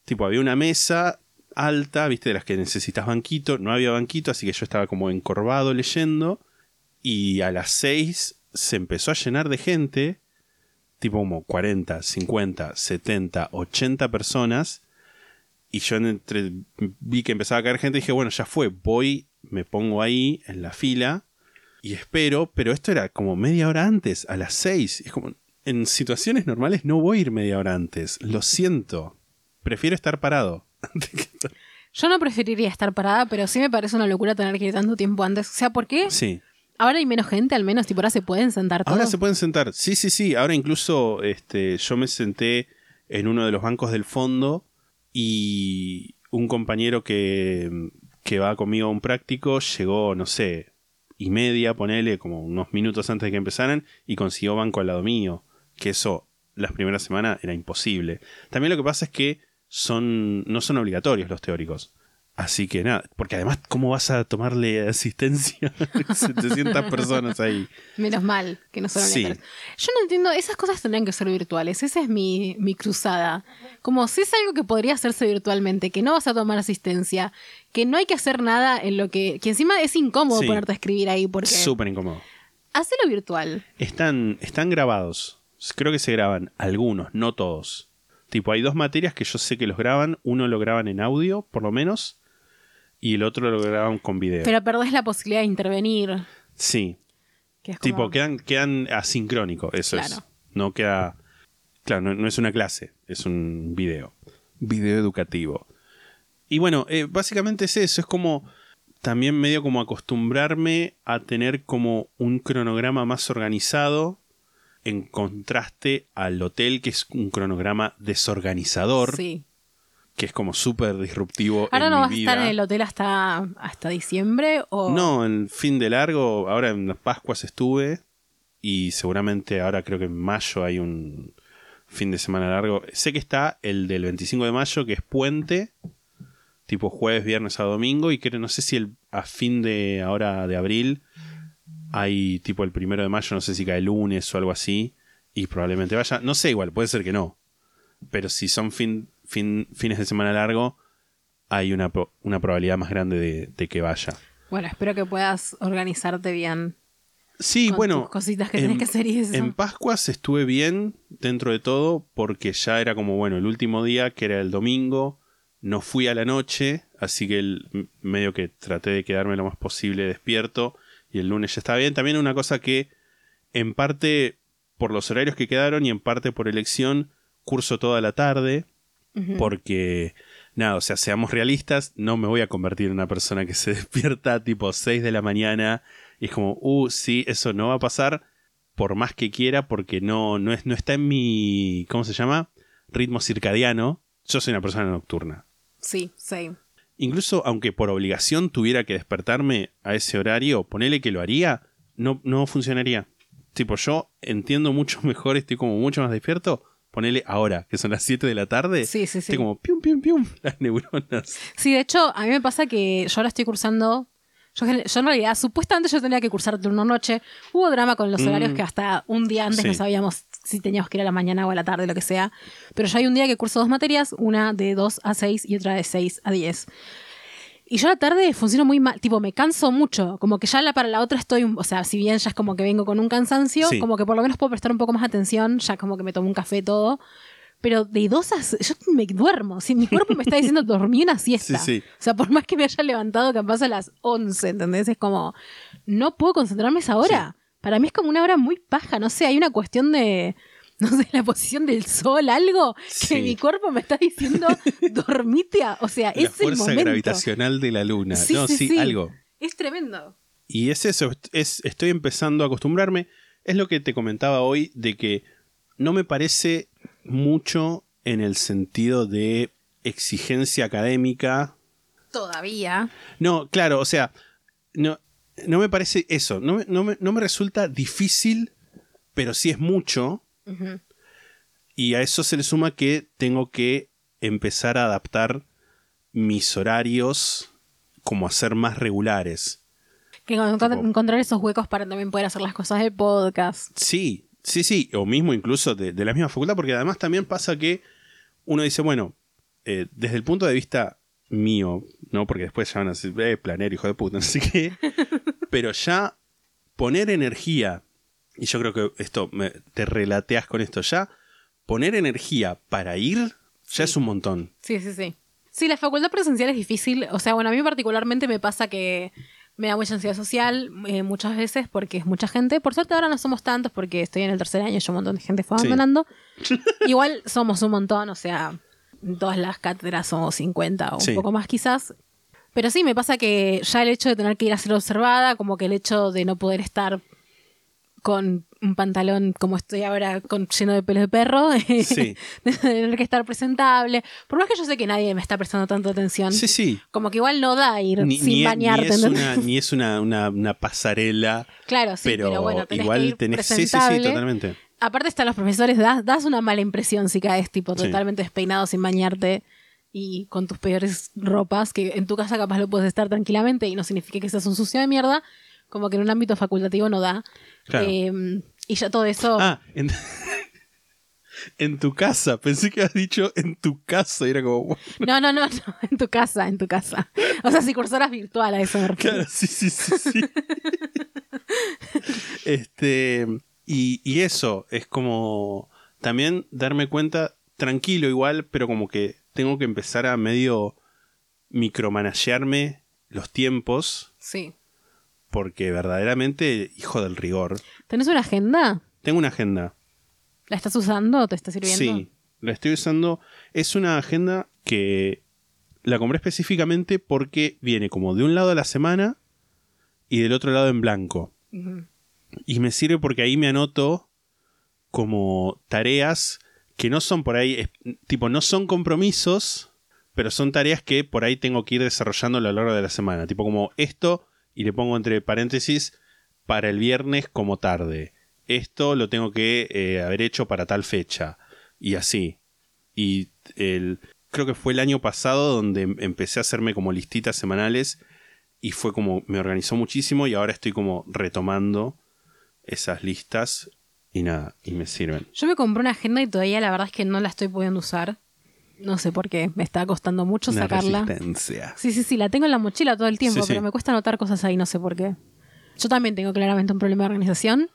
Tipo, había una mesa alta, viste, de las que necesitas banquito. No había banquito, así que yo estaba como encorvado leyendo. Y a las 6 se empezó a llenar de gente. Tipo como 40, 50, 70, 80 personas. Y yo entre, vi que empezaba a caer gente y dije, bueno, ya fue, voy, me pongo ahí en la fila y espero, pero esto era como media hora antes, a las 6. Es como, en situaciones normales no voy a ir media hora antes, lo siento. Prefiero estar parado. Yo no preferiría estar parada, pero sí me parece una locura tener que ir tanto tiempo antes. O sea, ¿por qué? Sí. Ahora hay menos gente, al menos, tipo, ahora se pueden sentar todos. Ahora se pueden sentar. Sí, sí, sí. Ahora incluso este, yo me senté en uno de los bancos del fondo y un compañero que, que va conmigo a un práctico llegó, no sé, y media, ponele, como unos minutos antes de que empezaran y consiguió banco al lado mío. Que eso las primeras semanas era imposible. También lo que pasa es que son, no son obligatorios los teóricos. Así que nada, porque además, ¿cómo vas a tomarle asistencia a 700 personas ahí? Menos mal que no son Sí. Yo no entiendo, esas cosas tendrían que ser virtuales. Esa es mi, mi cruzada. Como si es algo que podría hacerse virtualmente, que no vas a tomar asistencia, que no hay que hacer nada en lo que. que encima es incómodo Sí. ponerte a escribir ahí porque. Súper incómodo. Hacelo virtual. Están, están grabados. Creo que se graban algunos, no todos. Tipo, hay dos materias que yo sé que los graban. Uno lo graban en audio, por lo menos. Y el otro lo graban con video. Pero perdés la posibilidad de intervenir. sí. Que es Tipo, quedan, quedan asincrónicos, eso es. Claro. No queda. Claro, no, no es una clase, es un video. Video educativo. Y bueno, eh, básicamente es eso. Es como. También medio como acostumbrarme a tener como un cronograma más organizado. En contraste al hotel, que es un cronograma desorganizador. Sí. Que es como súper disruptivo. Ahora en no mi vas a estar en el hotel hasta, hasta diciembre o. No, en fin de largo, ahora en las Pascuas estuve y seguramente ahora creo que en mayo hay un fin de semana largo. Sé que está el del 25 de mayo, que es puente, tipo jueves, viernes a domingo, y creo, no sé si el, a fin de ahora de abril hay tipo el primero de mayo, no sé si cae lunes o algo así, y probablemente vaya. No sé, igual, puede ser que no. Pero si son fin, fin, fines de semana largo, hay una, una probabilidad más grande de, de que vaya. Bueno, espero que puedas organizarte bien. Sí, con bueno. tus cositas que tenés que hacer y eso. En Pascuas estuve bien dentro de todo porque ya era como, bueno, el último día, que era el domingo, no fui a la noche, así que el- medio que traté de quedarme lo más posible despierto y el lunes ya estaba bien. También una cosa que en parte por los horarios que quedaron y en parte por elección curso toda la tarde porque nada, o sea, seamos realistas, no me voy a convertir en una persona que se despierta tipo 6 de la mañana y es como, uh, sí, eso no va a pasar por más que quiera porque no, no, es, no está en mi, ¿cómo se llama? Ritmo circadiano. Yo soy una persona nocturna. Sí, sí. Incluso aunque por obligación tuviera que despertarme a ese horario, ponele que lo haría, no, no funcionaría. Tipo, yo entiendo mucho mejor, estoy como mucho más despierto. Ponele ahora, que son las 7 de la tarde. Sí, sí, sí. Estoy como pium, pium, pium, las neuronas. Sí, de hecho, a mí me pasa que yo ahora estoy cursando. Yo, yo en realidad, supuestamente yo tenía que cursar turno noche. Hubo drama con los Mm. horarios que hasta un día antes Sí. no sabíamos si teníamos que ir a la mañana o a la tarde, lo que sea. Pero ya hay un día que curso dos materias, una de 2 a 6 y otra de 6 a 10. Y yo a la tarde funciono muy mal, tipo, me canso mucho, como que ya la para la otra estoy, o sea, si bien ya es como que vengo con un cansancio, Sí. como que por lo menos puedo prestar un poco más atención, ya como que me tomo un café todo, pero de dos a... Yo me duermo, si mi cuerpo me está diciendo dormí una siesta. Sí, sí. O sea, por más que me haya levantado capaz a las 11, ¿entendés? Es como, no puedo concentrarme esa hora. Para mí es como una hora muy paja, no sé, hay una cuestión de, no sé, la posición del sol, algo Sí. que mi cuerpo me está diciendo, dormite, a-". o sea, La es el fuerza momento. gravitacional de la luna. Sí, no, sí, sí, algo. Es tremendo. Y es eso, es, estoy empezando a acostumbrarme. Es lo que te comentaba hoy, de que no me parece mucho en el sentido de exigencia académica. Todavía. No, claro, o sea, no, no me parece eso. No no me- no me resulta difícil, pero sí es mucho. Y a eso se le suma que tengo que empezar a adaptar mis horarios como a ser más regulares. Que Tipo- encontrar esos huecos para también poder hacer las cosas de podcast. Sí, sí, sí, o mismo incluso de, de la misma facultad, porque además también pasa que uno dice, bueno, eh, desde el punto de vista mío, ¿no? Porque después ya van a decir, eh, planero, hijo de puta, no sé qué. pero ya poner energía, y yo creo que esto, me- te relateas con esto ya, poner energía para ir ya es un montón. Sí, sí, sí. Sí, la facultad presencial es difícil. O sea, bueno, a mí particularmente me pasa que me da mucha ansiedad social eh, muchas veces porque es mucha gente. Por suerte ahora no somos tantos porque estoy en el tercer año y un montón de gente fue Sí. abandonando. Igual somos un montón, o sea, en todas las cátedras somos 50 o un poco más quizás. Pero sí, me pasa que ya el hecho de tener que ir a ser observada, como que el hecho de no poder estar con un pantalón como estoy ahora con, lleno de pelos de perro, Sí. de tener que estar presentable. Por más que yo sé que nadie me está prestando tanta atención, Sí, sí. como que igual no da ir Ni, sin ni bañarte. ni es, una, ni es una, una- una pasarela, Claro, sí, pero, pero, bueno, tenés igual que ir tenés... Sí, sí, sí, totalmente. Aparte están los profesores, das, das una mala impresión si caes tipo totalmente despeinado sin bañarte y con tus peores ropas, que en tu casa capaz lo puedes estar tranquilamente y no significa que seas un sucio de mierda, como que en un ámbito facultativo no da. Claro. Eh, y ya todo eso... Ah, en, en tu casa. Pensé que habías dicho en tu casa. y era como. No, no, no, no, en tu casa, en tu casa. O sea, si cursaras virtual a eso. Claro, sí, sí, sí. sí. este. Y, y eso es como. También darme cuenta, tranquilo igual, pero como que tengo que empezar a medio micromanagearme los tiempos. Sí. Porque verdaderamente, hijo del rigor. ¿Tenés una agenda? Tengo una agenda. ¿La estás usando o te está sirviendo? Sí, la estoy usando. Es una agenda que la compré específicamente porque viene como de un lado a la semana y del otro lado en blanco. Y me sirve porque ahí me anoto como tareas que no son por ahí, tipo, no son compromisos, pero son tareas que por ahí tengo que ir desarrollando a lo largo de la semana. Tipo como esto, y le pongo entre paréntesis, para el viernes como tarde. esto lo tengo que eh, haber hecho para tal fecha. Y así. Y el, creo que fue el año pasado donde em- empecé a hacerme como listitas semanales y fue como me organizó muchísimo y ahora estoy como retomando esas listas y nada, y me sirven. Yo me compré una agenda y todavía la verdad es que no la estoy pudiendo usar. No sé por qué, me está costando mucho Una sacarla. resistencia. Sí, sí, sí, la tengo en la mochila todo el tiempo, Sí, sí. pero me cuesta anotar cosas ahí, no sé por qué. Yo también tengo claramente un problema de organización.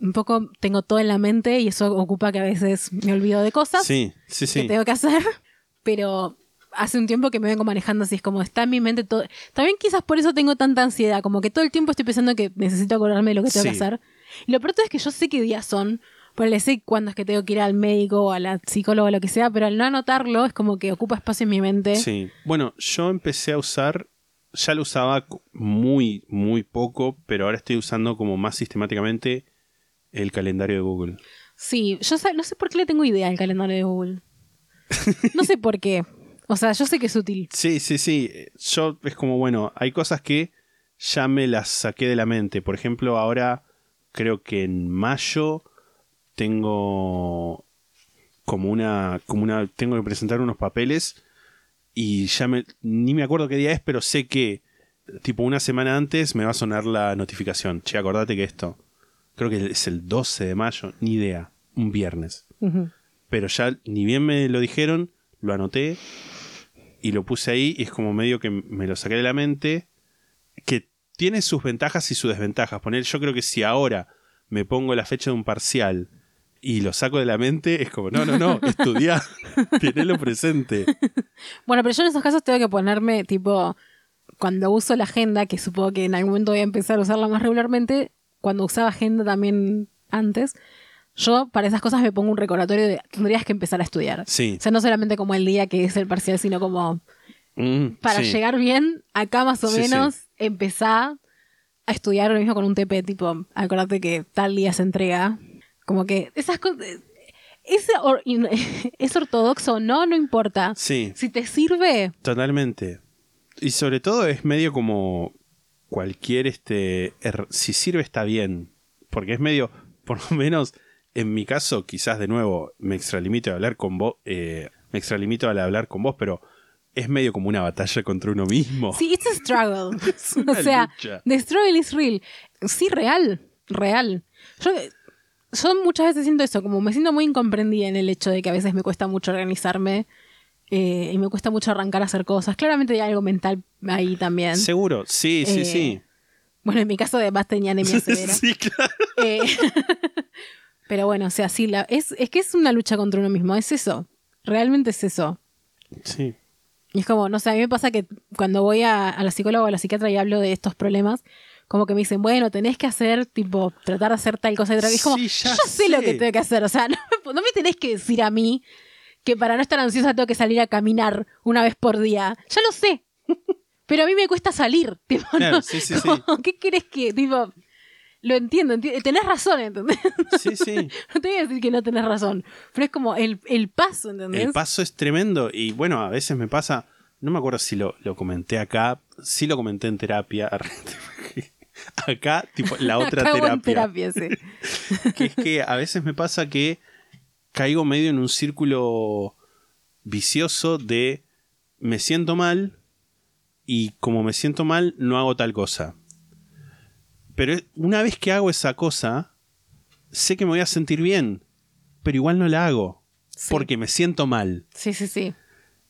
Un poco tengo todo en la mente y eso ocupa que a veces me olvido de cosas Sí, sí, que sí. tengo que hacer, pero hace un tiempo que me vengo manejando así, es como está en mi mente todo. También quizás por eso tengo tanta ansiedad, como que todo el tiempo estoy pensando que necesito acordarme de lo que tengo que hacer. Y lo peor es que yo sé qué días son, pues sé cuándo es que tengo que ir al médico o a la psicóloga o lo que sea, pero al no anotarlo es como que ocupa espacio en mi mente. Sí. Bueno, yo empecé a usar, ya lo usaba muy, muy poco, pero ahora estoy usando como más sistemáticamente el calendario de Google. Sí, yo no sé por qué le tengo idea al calendario de Google. No sé por qué. O sea, yo sé que es útil. Sí, sí, sí. Yo es como, bueno, hay cosas que ya me las saqué de la mente. Por ejemplo, ahora creo que en mayo tengo como una, como una, tengo que presentar unos papeles y ya me, ni me acuerdo qué día es, pero sé que tipo una semana antes me va a sonar la notificación. Che, acordate que esto, creo que es el 12 de mayo, ni idea, un viernes. Pero ya ni bien me lo dijeron, lo anoté y lo puse ahí y es como medio que me lo saqué de la mente, que tiene sus ventajas y sus desventajas. Poner, yo creo que si ahora me pongo la fecha de un parcial y lo saco de la mente, es como, no, no, no, estudiar, tenelo presente. Bueno, pero yo en esos casos tengo que ponerme, tipo, cuando uso la agenda, que supongo que en algún momento voy a empezar a usarla más regularmente, cuando usaba agenda también antes, yo para esas cosas me pongo un recordatorio de tendrías que empezar a estudiar. Sí. O sea, no solamente como el día que es el parcial, sino como Mm, para sí. llegar bien, acá más o Sí, menos, empezá a estudiar lo mismo con un TP, tipo, acordate que tal día se entrega. Como que esas cosas... ¿Es, or- ¿Es ortodoxo o no? No importa. Sí, Si te sirve, totalmente. Y sobre todo es medio como cualquier este er- si sirve está bien, porque es medio por lo menos en mi caso quizás de nuevo me extralimito a hablar con vos, eh, me extralimito al hablar con vos, pero es medio como una batalla contra uno mismo. Sí, it's a struggle. una o sea, lucha. the struggle is real. Sí, real, real. Yo, yo muchas veces siento eso, como me siento muy incomprendida en el hecho de que a veces me cuesta mucho organizarme eh, y me cuesta mucho arrancar a hacer cosas. Claramente hay algo mental ahí también. Seguro, sí, sí, Eh, sí. Bueno, en mi caso además tenía anemia severa. sí, claro. Eh, pero bueno, o sea, sí, la, es, es que es una lucha contra uno mismo, es eso. Realmente es eso. Sí. Y es como, no sé, a mí me pasa que cuando voy a, a la psicóloga o a la psiquiatra y hablo de estos problemas, como que me dicen, bueno, tenés que hacer, tipo, tratar de hacer tal cosa y otra. Es como, ya yo sé, lo que tengo que hacer. O sea, no me, no me tenés que decir a mí que para no estar ansiosa tengo que salir a caminar una vez por día. Ya lo sé. Pero a mí me cuesta salir. Tipo, Claro, ¿no? sí, sí, Como, sí. ¿Qué querés que, tipo, lo entiendo, enti- tenés razón, ¿entendés? Sí, sí. No te voy a decir que no tenés razón, pero es como el, el paso, ¿entendés? El paso es tremendo y bueno, a veces me pasa, no me acuerdo si lo, lo comenté acá, sí lo comenté en terapia. Acá, tipo, la otra terapia. terapia, sí. Que es que a veces me pasa que caigo medio en un círculo vicioso de me siento mal y como me siento mal no hago tal cosa. Pero una vez que hago esa cosa, sé que me voy a sentir bien, pero igual no la hago Sí. porque me siento mal. Sí, sí, sí.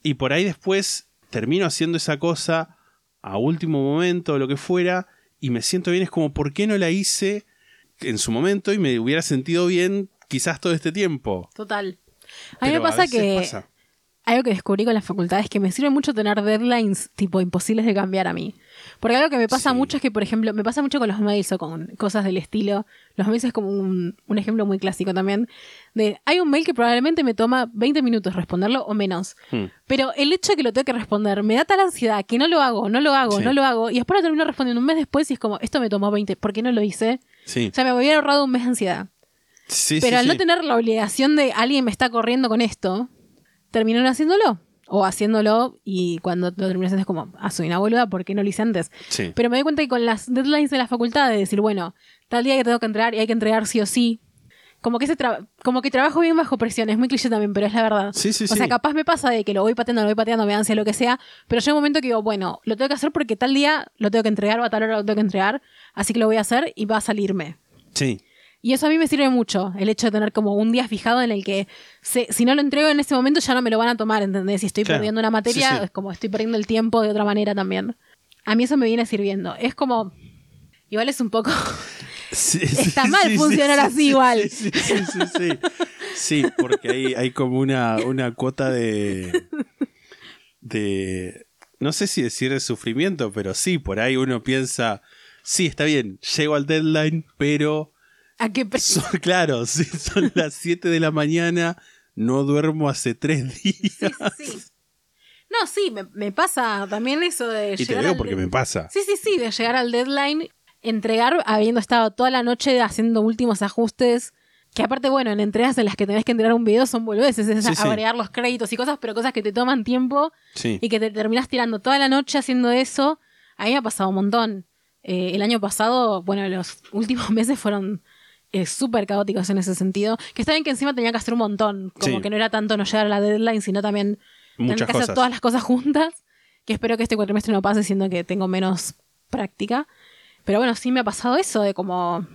Y por ahí después termino haciendo esa cosa a último momento o lo que fuera y me siento bien. Es como, ¿por qué no la hice en su momento y me hubiera sentido bien quizás todo este tiempo? Total. A mí Pero me pasa que pasa. algo que descubrí con la facultad es que me sirve mucho tener deadlines tipo imposibles de cambiar a mí. Porque algo que me pasa Sí. mucho es que, por ejemplo, me pasa mucho con los mails o con cosas del estilo. Los mails es como un, un ejemplo muy clásico también. De, hay un mail que probablemente me toma 20 minutos responderlo o menos. Hmm. Pero el hecho de que lo tengo que responder me da tal ansiedad que no lo hago, no lo hago, Sí. no lo hago. Y después lo termino respondiendo un mes después y es como, esto me tomó 20, ¿por qué no lo hice? Sí, O sea, me hubiera ahorrado un mes de ansiedad. sí, Pero al no tener la obligación de alguien me está corriendo con esto, terminaron haciéndolo. O haciéndolo y cuando lo terminas es como, ah, soy una boluda, ¿por qué no lo hice antes? Sí. Pero me doy cuenta que con las deadlines de la facultad, de decir, bueno, tal día que tengo que entregar y hay que entregar sí o sí, como que, ese como que trabajo bien bajo presión, es muy cliché también, pero es la verdad. Sí, sí, o sea, sí. capaz me pasa de que lo voy pateando, lo voy pateando, me da ansia, lo que sea, pero llega un momento que digo, bueno, lo tengo que hacer porque tal día lo tengo que entregar o a tal hora lo tengo que entregar, así que lo voy a hacer y va a salirme. Sí. Y eso a mí me sirve mucho, el hecho de tener como un día fijado en el que se- si no lo entrego en ese momento ya no me lo van a tomar, ¿entendés? Si estoy Claro. perdiendo una materia, Sí, sí. es como estoy perdiendo el tiempo de otra manera también. A mí eso me viene sirviendo. Es como... Igual es un poco... Sí, Está mal funcionar sí, así sí, igual. Sí, sí, sí, sí, sí. Sí, porque hay, hay como una, una cuota de. de. No sé si decir de sufrimiento, pero sí, por ahí uno piensa. Sí, está bien, llego al deadline, pero. ¿A qué pre- Son, claro, sí, son las 7 de la mañana, no duermo hace tres días. Sí, sí. No, sí, me, me pasa también eso de Y te llegar digo al- porque me pasa. Sí, sí, sí, de llegar al deadline, entregar habiendo estado toda la noche haciendo últimos ajustes. Que aparte, bueno, en entregas en las que tenés que entregar un video son boludeces, es Sí, los créditos y cosas, pero cosas que te toman tiempo Sí. y que te terminás tirando toda la noche haciendo eso. A mí me ha pasado un montón. Eh, el año pasado, bueno, los últimos meses fueron eh, súper caóticos en ese sentido. Que está bien que encima tenía que hacer un montón. Como Sí. que no era tanto no llegar a la deadline, sino también tener que hacer cosas. todas las cosas juntas. Que espero que este cuatrimestre no pase, siendo que tengo menos práctica. Pero bueno, sí me ha pasado eso de como.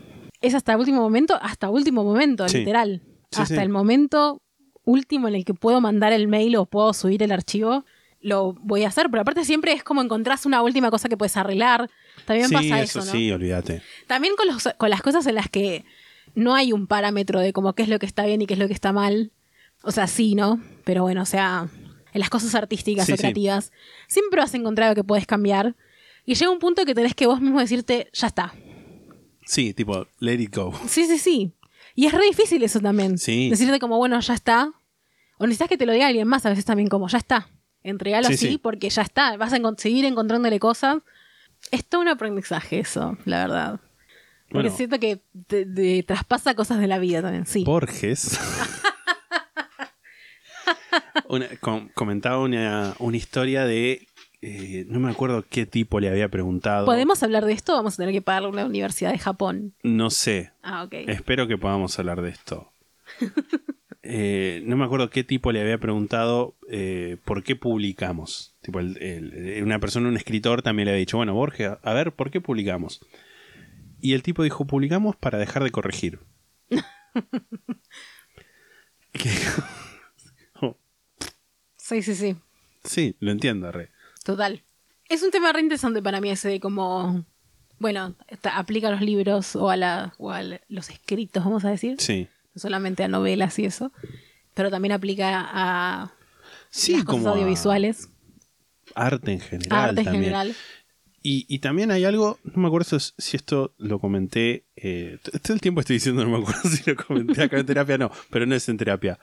Es hasta el último momento, hasta último momento, Sí. literal. Sí, hasta el momento último en el que puedo mandar el mail o puedo subir el archivo, lo voy a hacer. Pero aparte siempre es como encontrás una última cosa que puedes arreglar. También pasa eso, eso, ¿no? sí, olvídate. También con, los- con las cosas en las que no hay un parámetro de como qué es lo que está bien y qué es lo que está mal. O sea, sí, ¿no? Pero bueno, o sea, en las cosas artísticas Sí, o sí. creativas, siempre vas a encontrar algo que puedes cambiar. Y llega un punto que tenés que vos mismo decirte, ya está. Sí, tipo, let it go. Sí, sí, sí. Y es re difícil eso también. Sí. Decirte como, bueno, ya está. O necesitas que te lo diga alguien más a veces también como, ya está. Entregalo Sí, así sí. porque ya está. Vas a seguir encontrándole cosas. Es todo un aprendizaje eso, la verdad. Porque Bueno. siento que te, te traspasa cosas de la vida también, sí. Borges una- com- comentaba una, una historia de. eh, no me acuerdo qué tipo le había preguntado. ¿Podemos hablar de esto? Vamos a tener que pagarle a una universidad de Japón. No sé. Ah, ok. Espero que podamos hablar de esto. Eh, no me acuerdo qué tipo le había preguntado eh, por qué publicamos. Tipo, el- el- una persona, un escritor, también le había dicho, bueno, Borges, a ver, ¿por qué publicamos? Y el tipo dijo, publicamos para dejar de corregir. Oh, Sí, sí, sí. sí, lo entiendo, re. Total. Es un tema re interesante para mí ese de como... Bueno, aplica a los libros o a, la, o a los escritos, vamos a decir. Sí. No solamente a novelas y eso. Pero también aplica a Sí, las cosas como a audiovisuales. arte en general. arte en también. general. Y, también hay algo, no me acuerdo si- esto lo comenté, eh, todo el tiempo estoy diciendo, no me acuerdo si lo comenté acá en terapia, no, pero no es en terapia.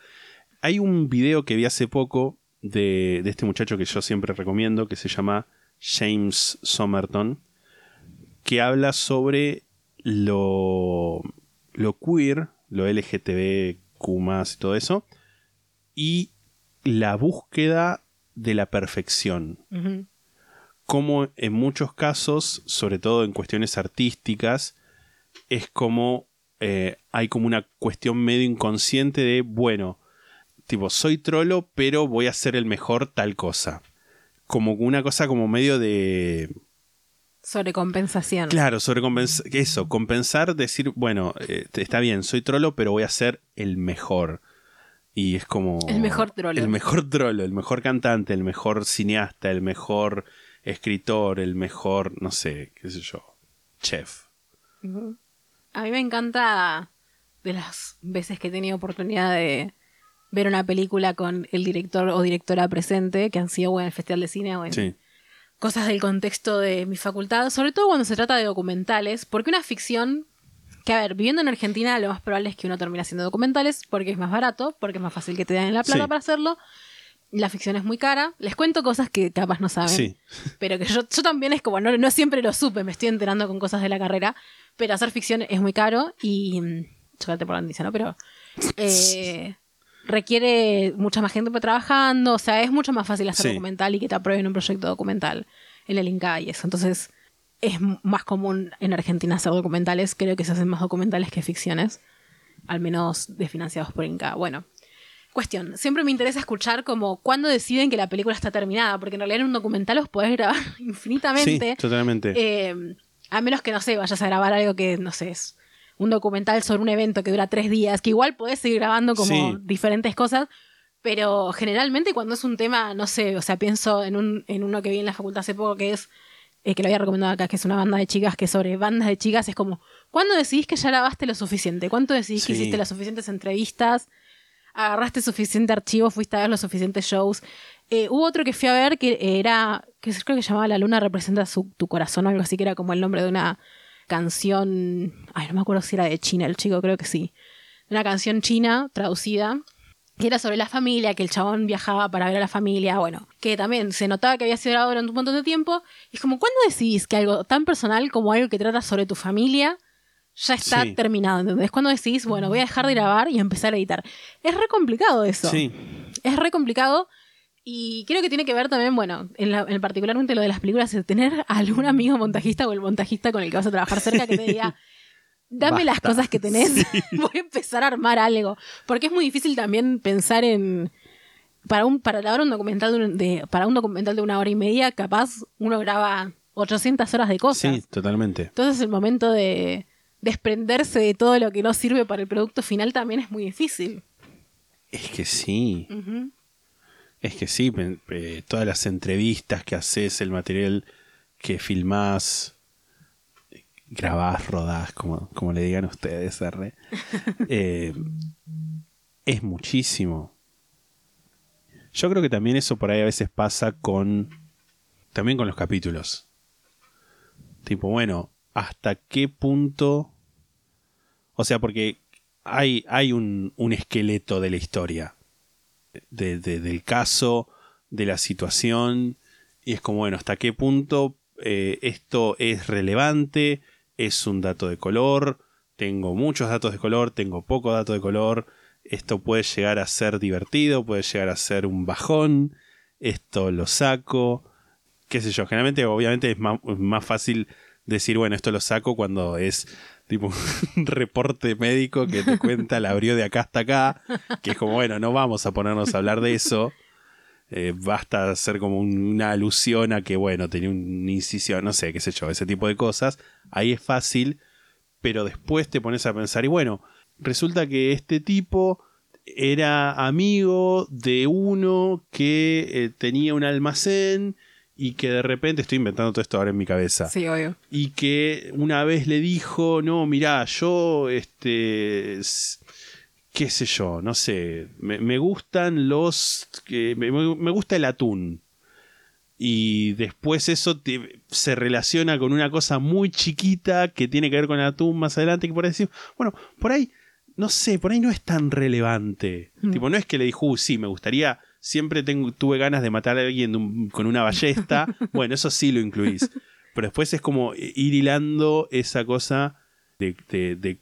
Hay un video que vi hace poco de, de este muchacho que yo siempre recomiendo, que se llama James Somerton, que habla sobre lo, lo queer, lo LGTBQ y todo eso, y la búsqueda de la perfección Ujú. Como en muchos casos, sobre todo en cuestiones artísticas, es como eh, hay como una cuestión medio inconsciente de, bueno, tipo, soy trolo, pero voy a ser el mejor tal cosa. Como una cosa como medio de... Sobre compensación. Claro, sobre compensar, eso, compensar, decir, bueno, eh, está bien, soy trolo, pero voy a ser el mejor. Y es como... El mejor trolo. El mejor trolo, el mejor cantante, el mejor cineasta, el mejor escritor, el mejor, no sé, qué sé yo, chef. A mí me encanta de las veces que he tenido oportunidad de ver una película con el director o directora presente, que han sido en el Festival de Cine o en Sí, cosas del contexto de mi facultad, sobre todo cuando se trata de documentales, porque una ficción, que a ver, viviendo en Argentina lo más probable es que uno termine haciendo documentales porque es más barato, porque es más fácil que te den la plata Sí. para hacerlo. La ficción es muy cara. Les cuento cosas que capaz no saben. Sí. Pero que yo, yo también es como, no, no siempre lo supe, me estoy enterando con cosas de la carrera. Pero hacer ficción es muy caro y. mm, Chocolate por la noticia, ¿no? Pero. eh, requiere mucha más gente trabajando, o sea, es mucho más fácil hacer Sí. documental y que te aprueben un proyecto documental en el Inca y eso. Entonces, es más común en Argentina hacer documentales, creo que se hacen más documentales que ficciones, al menos desfinanciados por Inca. Bueno, cuestión, siempre me interesa escuchar como cuándo deciden que la película está terminada, porque en realidad en un documental los podés grabar infinitamente. Sí, totalmente. Eh, a menos que, no sé, vayas a grabar algo que, no sé, es un documental sobre un evento que dura tres días, que igual podés seguir grabando como Sí. diferentes cosas, pero generalmente cuando es un tema, no sé, o sea, pienso en, un, en uno que vi en la facultad hace poco que es, eh, que lo había recomendado acá, que es una banda de chicas, que sobre bandas de chicas es como, ¿cuándo decidís que ya grabaste lo suficiente? ¿Cuánto decidís que hiciste las suficientes entrevistas? Agarraste suficiente archivo, fuiste a ver los suficientes shows. Eh, hubo otro que fui a ver que era, que creo que llamaba La Luna representa su- tu corazón o algo así, que era como el nombre de una canción, ay, no me acuerdo si era de China, el chico creo que sí, una canción china traducida, que era sobre la familia, que el chabón viajaba para ver a la familia, bueno, que también se notaba que había sido grabado durante un montón de tiempo, y es como, ¿cuándo decidís que algo tan personal como algo que trata sobre tu familia ya está Sí. terminado? ¿Entendés? Cuando decís, bueno, voy a dejar de grabar y empezar a editar. Es re complicado eso. Sí. Es re complicado. Y creo que tiene que ver también, bueno, en, la- en particularmente lo de las películas, es tener algún amigo montajista o el montajista con el que vas a trabajar cerca que te diga, dame las Basta. cosas que tenés, voy a empezar a armar algo. Porque es muy difícil también pensar en... Para, un, para grabar un documental de- para un documental de una hora y media, capaz uno graba 800 horas de cosas. Sí, totalmente. Entonces el momento de desprenderse de todo lo que no sirve para el producto final también es muy difícil. Es que sí. Es que sí, todas las entrevistas que haces, el material que filmás, grabás, rodás, como, como le digan ustedes, R. eh, es muchísimo. Yo creo que también eso por ahí a veces pasa con. También con los capítulos. Tipo, bueno, ¿hasta qué punto? O sea, porque hay, hay un, un esqueleto de la historia. de- de- del caso, de la situación. Y es como, bueno, ¿hasta qué punto eh, esto es relevante? ¿Es un dato de color? Tengo muchos datos de color, tengo poco dato de color. Esto puede llegar a ser divertido, puede llegar a ser un bajón. Esto lo saco. Qué sé yo, generalmente obviamente es más, más fácil decir, bueno, esto lo saco cuando es tipo un reporte médico que te cuenta la abrió de acá hasta acá, que es como, bueno, no vamos a ponernos a hablar de eso. Eh, basta hacer como un- una alusión a que, bueno, tenía una incisión, no sé, qué sé yo, ese tipo de cosas. Ahí es fácil, pero después te pones a pensar, y bueno, resulta que este tipo era amigo de uno que eh, tenía un almacén y que de repente, estoy inventando todo esto ahora en mi cabeza, Sí, obvio. y que una vez le dijo, no, mirá, yo, este, qué sé yo, no sé, me, me gustan los, que me, me gusta el atún. Y después eso te- se relaciona con una cosa muy chiquita que tiene que ver con el atún más adelante, que por ahí decimos, bueno, por ahí, no sé, por ahí no es tan relevante. Mm. Tipo, no es que le dijo, "Uh, sí, me gustaría, siempre tengo, tuve ganas de matar a alguien un- con una ballesta. bueno, eso sí lo incluís. Pero después es como ir hilando esa cosa de, de- de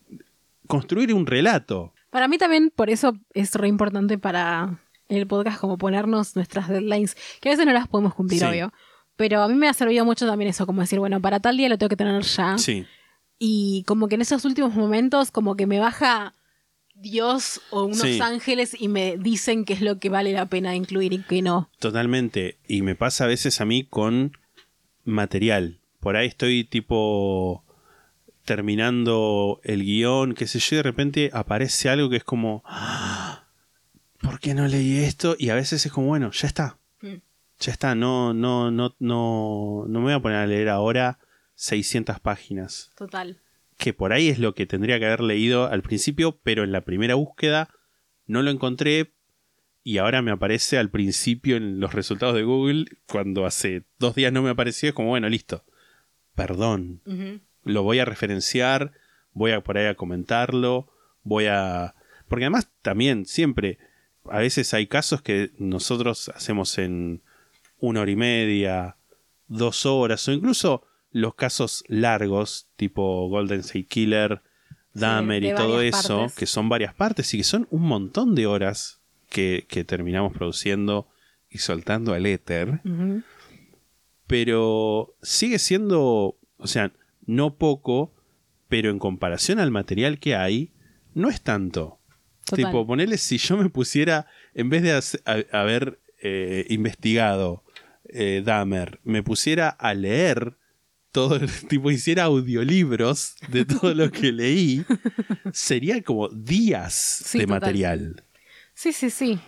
construir un relato. Para mí también, por eso es re importante para el podcast como ponernos nuestras deadlines, que a veces no las podemos cumplir, Sí. obvio. Pero a mí me ha servido mucho también eso, como decir, bueno, para tal día lo tengo que tener ya. Sí, Y como que en esos últimos momentos, como que me baja Dios o unos Sí. ángeles y me dicen qué es lo que vale la pena incluir y qué no. totalmente. Y me pasa a veces a mí con material. Por ahí estoy tipo terminando el guion, qué sé yo, y de repente aparece algo que es como, "Ah, ¿por qué no leí esto? Y a veces es como, bueno, ya está. Mm. Ya está, no, no, no, no, no me voy a poner a leer ahora 600 páginas. Total. Que por ahí es lo que tendría que haber leído al principio, pero en la primera búsqueda no lo encontré y ahora me aparece al principio en los resultados de Google, cuando hace dos días no me apareció, es como, bueno, listo, perdón, lo voy a referenciar, voy a por ahí a comentarlo, voy a... Porque además también siempre, a veces hay casos que nosotros hacemos en una hora y media, dos horas, o incluso los casos largos, tipo Golden State Killer, Dahmer y todo eso, partes. que son varias partes y que son un montón de horas. que, que terminamos produciendo y soltando al éter. Pero sigue siendo, o sea, no poco, pero en comparación al material que hay, no es tanto. Total. Tipo, ponerle si yo me pusiera, en vez de a- haber eh, investigado eh, Dahmer, me pusiera a leer todo, tipo, hiciera audiolibros de todo lo que leí, sería como días Sí, de total. material. Sí, sí, sí.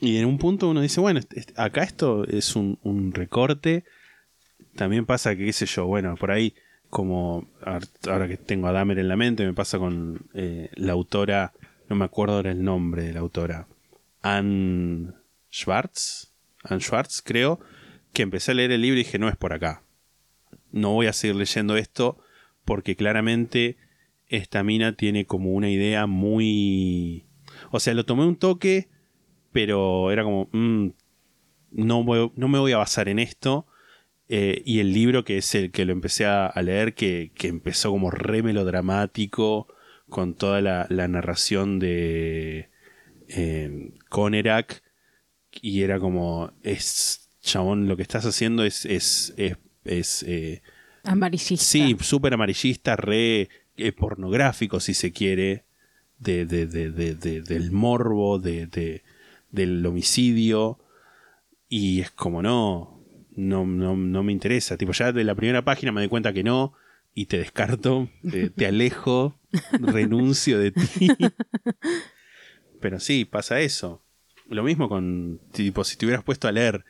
Y en un punto uno dice, bueno, est- est- acá esto es un, un recorte. También pasa que, qué sé yo, bueno, por ahí, como ahora que tengo a Dahmer en la mente, me pasa con eh, la autora, no me acuerdo ahora el nombre de la autora, Anne Schwartz, Anne Schwartz, creo, que empecé a leer el libro y dije, no es por acá. No voy a seguir leyendo esto porque claramente esta mina tiene como una idea muy... O sea, lo tomé un toque, pero era como, mm, no, voy- no me voy a basar en esto. Eh, y el libro, que es el que lo empecé a, leer, que, que empezó como re melodramático, con toda la, narración de eh, Conerak, y era como, es, chabón, lo que estás haciendo es, es, es, eh, Amarillista. Sí, súper amarillista, re eh, pornográfico, si se quiere, de, de- de- de- de- del morbo, de, de- del homicidio. Y es como, no, no, no, no me interesa. Tipo, ya de la primera página me doy cuenta que no, y te descarto, te, te alejo, renuncio de ti. Pero sí, pasa eso. Lo mismo con, tipo, si te hubieras puesto a leer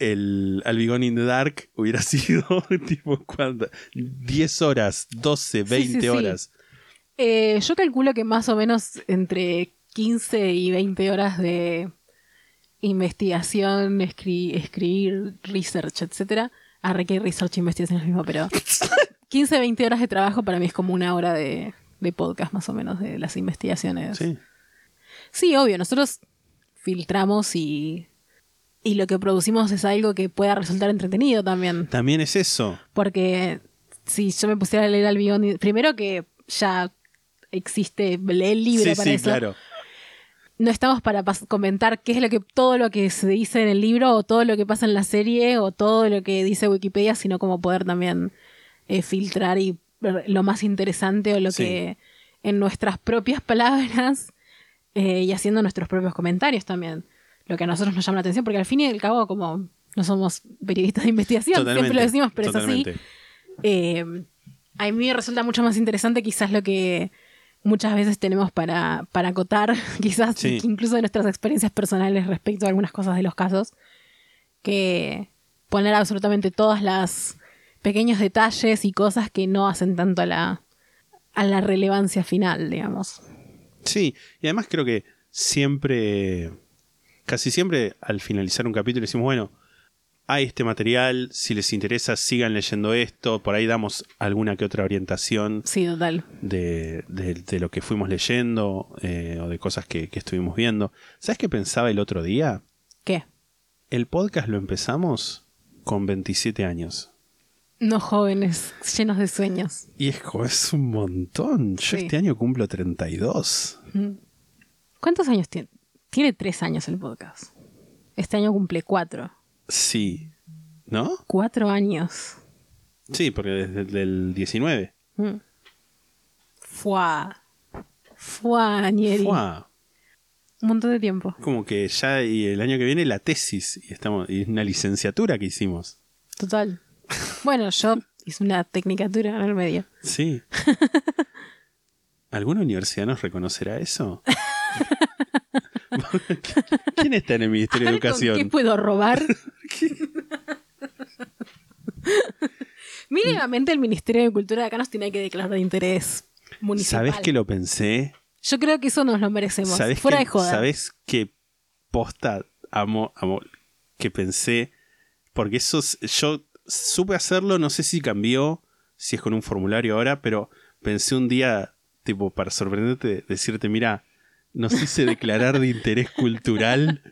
el Albigón in the Dark, hubiera sido, tipo, ¿cuánto? 10 horas, 12, 20 sí, sí. horas. Eh, yo calculo que más o menos entre 15 y 20 horas de investigación, escri- escribir, research, etcétera. Arre que research e investigación es lo mismo, pero 15, 20 horas de trabajo para mí es como una hora de, de podcast más o menos de las investigaciones. Sí. Sí, obvio, nosotros filtramos y, y lo que producimos es algo que pueda resultar entretenido también. También es eso. Porque si yo me pusiera a leer al Beyond, primero que ya existe el libro sí, para sí, eso. claro. No estamos para comentar qué es lo que todo lo que se dice en el libro o todo lo que pasa en la serie o todo lo que dice Wikipedia, sino como poder también eh, filtrar y ver lo más interesante o lo Sí. que en nuestras propias palabras eh, y haciendo nuestros propios comentarios también. Lo que a nosotros nos llama la atención, porque al fin y al cabo, como no somos periodistas de investigación, Totalmente. siempre lo decimos, pero totalmente. es así. Eh, a mí me resulta mucho más interesante quizás lo que muchas veces tenemos para, para acotar, quizás Sí. incluso de nuestras experiencias personales respecto a algunas cosas de los casos, que poner absolutamente todas las pequeños detalles y cosas que no hacen tanto a la, a la relevancia final, digamos. Sí, y además creo que siempre, casi siempre al finalizar un capítulo decimos, bueno, hay este material, si les interesa sigan leyendo esto, por ahí damos alguna que otra orientación Sí, total. de, de- de lo que fuimos leyendo eh, o de cosas que, que estuvimos viendo. ¿Sabes qué pensaba el otro día? ¿Qué? El podcast lo empezamos con 27 años. No jóvenes, llenos de sueños. Y es, un montón. Yo Sí. este año cumplo 32. ¿Cuántos años tiene? Tiene tres años el podcast. Este año cumple cuatro. Sí. ¿No? Cuatro años. Sí, porque desde el 19. Mm. Fuá. Fuá, Nieri. Fua. Un montón de tiempo. Como que ya y el año que viene la tesis y estamos y es una licenciatura que hicimos. Total. Bueno, yo hice una tecnicatura en el medio. Sí. ¿Alguna universidad nos reconocerá eso? ¿Quién está en el Ministerio de ver, ¿con Educación? ¿Qué puedo robar? Mínimamente el Ministerio de Cultura de acá nos tiene que declarar de interés municipal. ¿Sabes que lo pensé? Yo creo que eso nos lo merecemos. ¿Sabes Fuera que, de joda. ¿Sabes qué posta amo, amo que pensé? Porque eso es- yo supe hacerlo, no sé si cambió, si es con un formulario ahora, pero pensé un día, tipo, para sorprenderte, decirte, mira, nos hice declarar de interés cultural.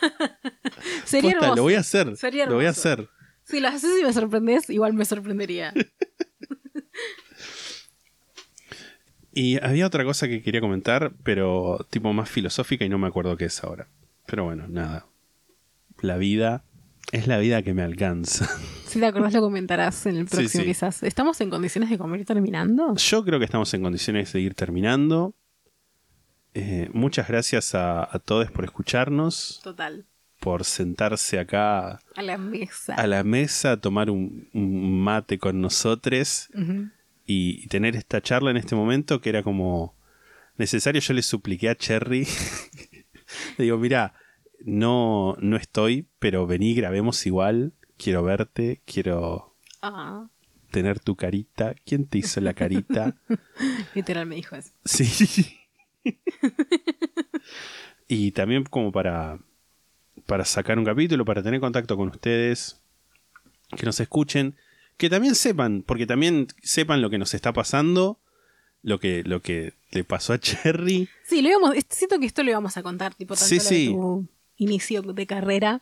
Sería Posta, hermoso. lo voy a hacer. Sería lo voy a hacer. Si lo haces y me sorprendes, igual me sorprendería. Y había otra cosa que quería comentar, pero tipo más filosófica y no me acuerdo qué es ahora. Pero bueno, nada. La vida es la vida que me alcanza. Si te acordás lo comentarás en el Sí, próximo sí. quizás. ¿Estamos en condiciones de comer terminando? Yo creo que estamos en condiciones de ir terminando. Eh, muchas gracias a, a todos por escucharnos, Total. por sentarse acá A la mesa. a la mesa, a tomar un, un mate con nosotros y tener esta charla en este momento que era como necesario. Yo le supliqué a Cherry, le digo, mira, no, no estoy, pero vení, grabemos igual. Quiero verte, quiero Ah, tener tu carita. ¿Quién te hizo la carita? literal me dijo eso. Sí. y también como para, para sacar un capítulo, para tener contacto con ustedes, que nos escuchen, que también sepan, porque también sepan lo que nos está pasando, lo que, lo que le pasó a Cherry. Sí, lo íbamos, siento que esto lo íbamos a contar, tipo tanto Sí, lo de sí. tu inicio de carrera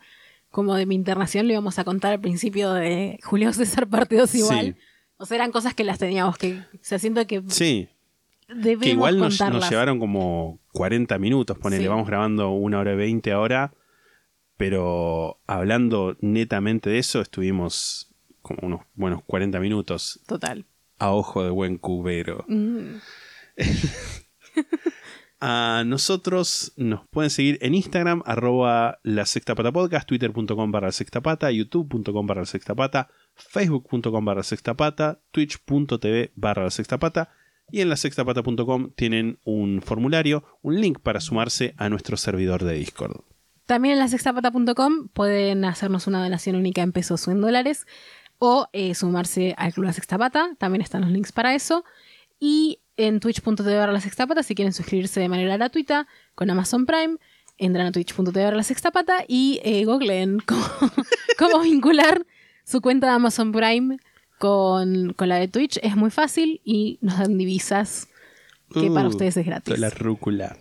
como de mi internación lo íbamos a contar al principio de Julio César parte 2 igual. Sí. O sea, eran cosas que las teníamos que. O sea, siento que Sí, debemos que igual nos, llevaron como 40 minutos, ponele, Sí. vamos grabando una hora y 20 ahora, pero hablando netamente de eso, estuvimos como unos buenos 40 minutos Total. a ojo de buen cubero. Mm. A nosotros nos pueden seguir en Instagram, arroba la sexta pata podcast, twitter.com barra la sexta pata, youtube.com barra la sexta pata, facebook.com barra la sexta pata, twitch.tv barra la sexta pata y en la sextapata.com tienen un formulario, un link para sumarse a nuestro servidor de Discord. También en la sextapata.com pueden hacernos una donación única en pesos o en dólares o eh, sumarse al Club La Sexta Pata. También están los links para eso. Y en twitch.tv barra La Sexta Pata, si quieren suscribirse de manera gratuita con Amazon Prime, entran a twitch.tv La Sexta Pata y eh, googleen cómo, cómo vincular su cuenta de Amazon Prime con, con la de Twitch. Es muy fácil y nos dan divisas que para Uh, ustedes es gratis. La rúcula.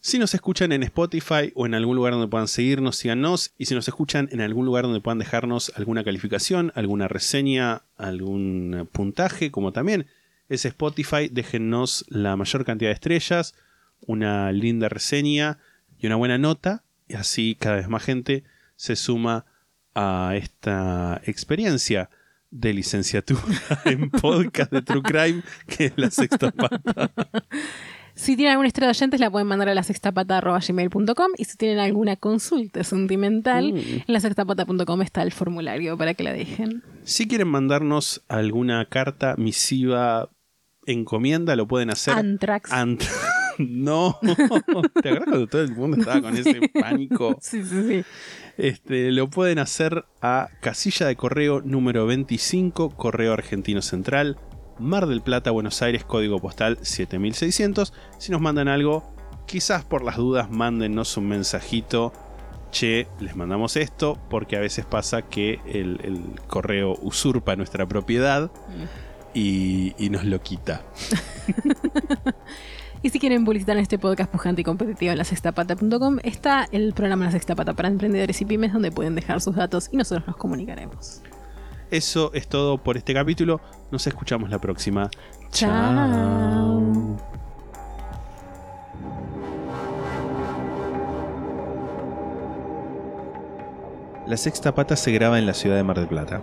Si nos escuchan en Spotify o en algún lugar donde puedan seguirnos, síganos. Y si nos escuchan en algún lugar donde puedan dejarnos alguna calificación, alguna reseña, algún puntaje, como también es Spotify, déjennos la mayor cantidad de estrellas, una linda reseña y una buena nota. Y así cada vez más gente se suma a esta experiencia de licenciatura en podcast de True Crime, que es la sexta pata. Si tienen alguna historia de oyentes, la pueden mandar a la sextapata.gmail.com y si tienen alguna consulta sentimental, Mm. en la sextapata.com está el formulario para que la dejen. Si quieren mandarnos alguna carta, misiva, encomienda, lo pueden hacer. Antrax. Ant- no, ¿te acuerdas cuando todo el mundo estaba con ese pánico? Sí, sí, sí. Este, lo pueden hacer a casilla de correo número 25, Correo Argentino Central, Mar del Plata, Buenos Aires, código postal 7600. Si nos mandan algo, quizás por las dudas, mándennos un mensajito. Che, les mandamos esto, porque a veces pasa que el, el correo usurpa nuestra propiedad y, y nos lo quita. Y si quieren publicitar este podcast pujante y competitivo en la sextapata.com, está el programa La Sexta Pata para emprendedores y pymes donde pueden dejar sus datos y nosotros nos comunicaremos. Eso es todo por este capítulo. Nos escuchamos la próxima. Chao. La sexta pata se graba en la ciudad de Mar del Plata.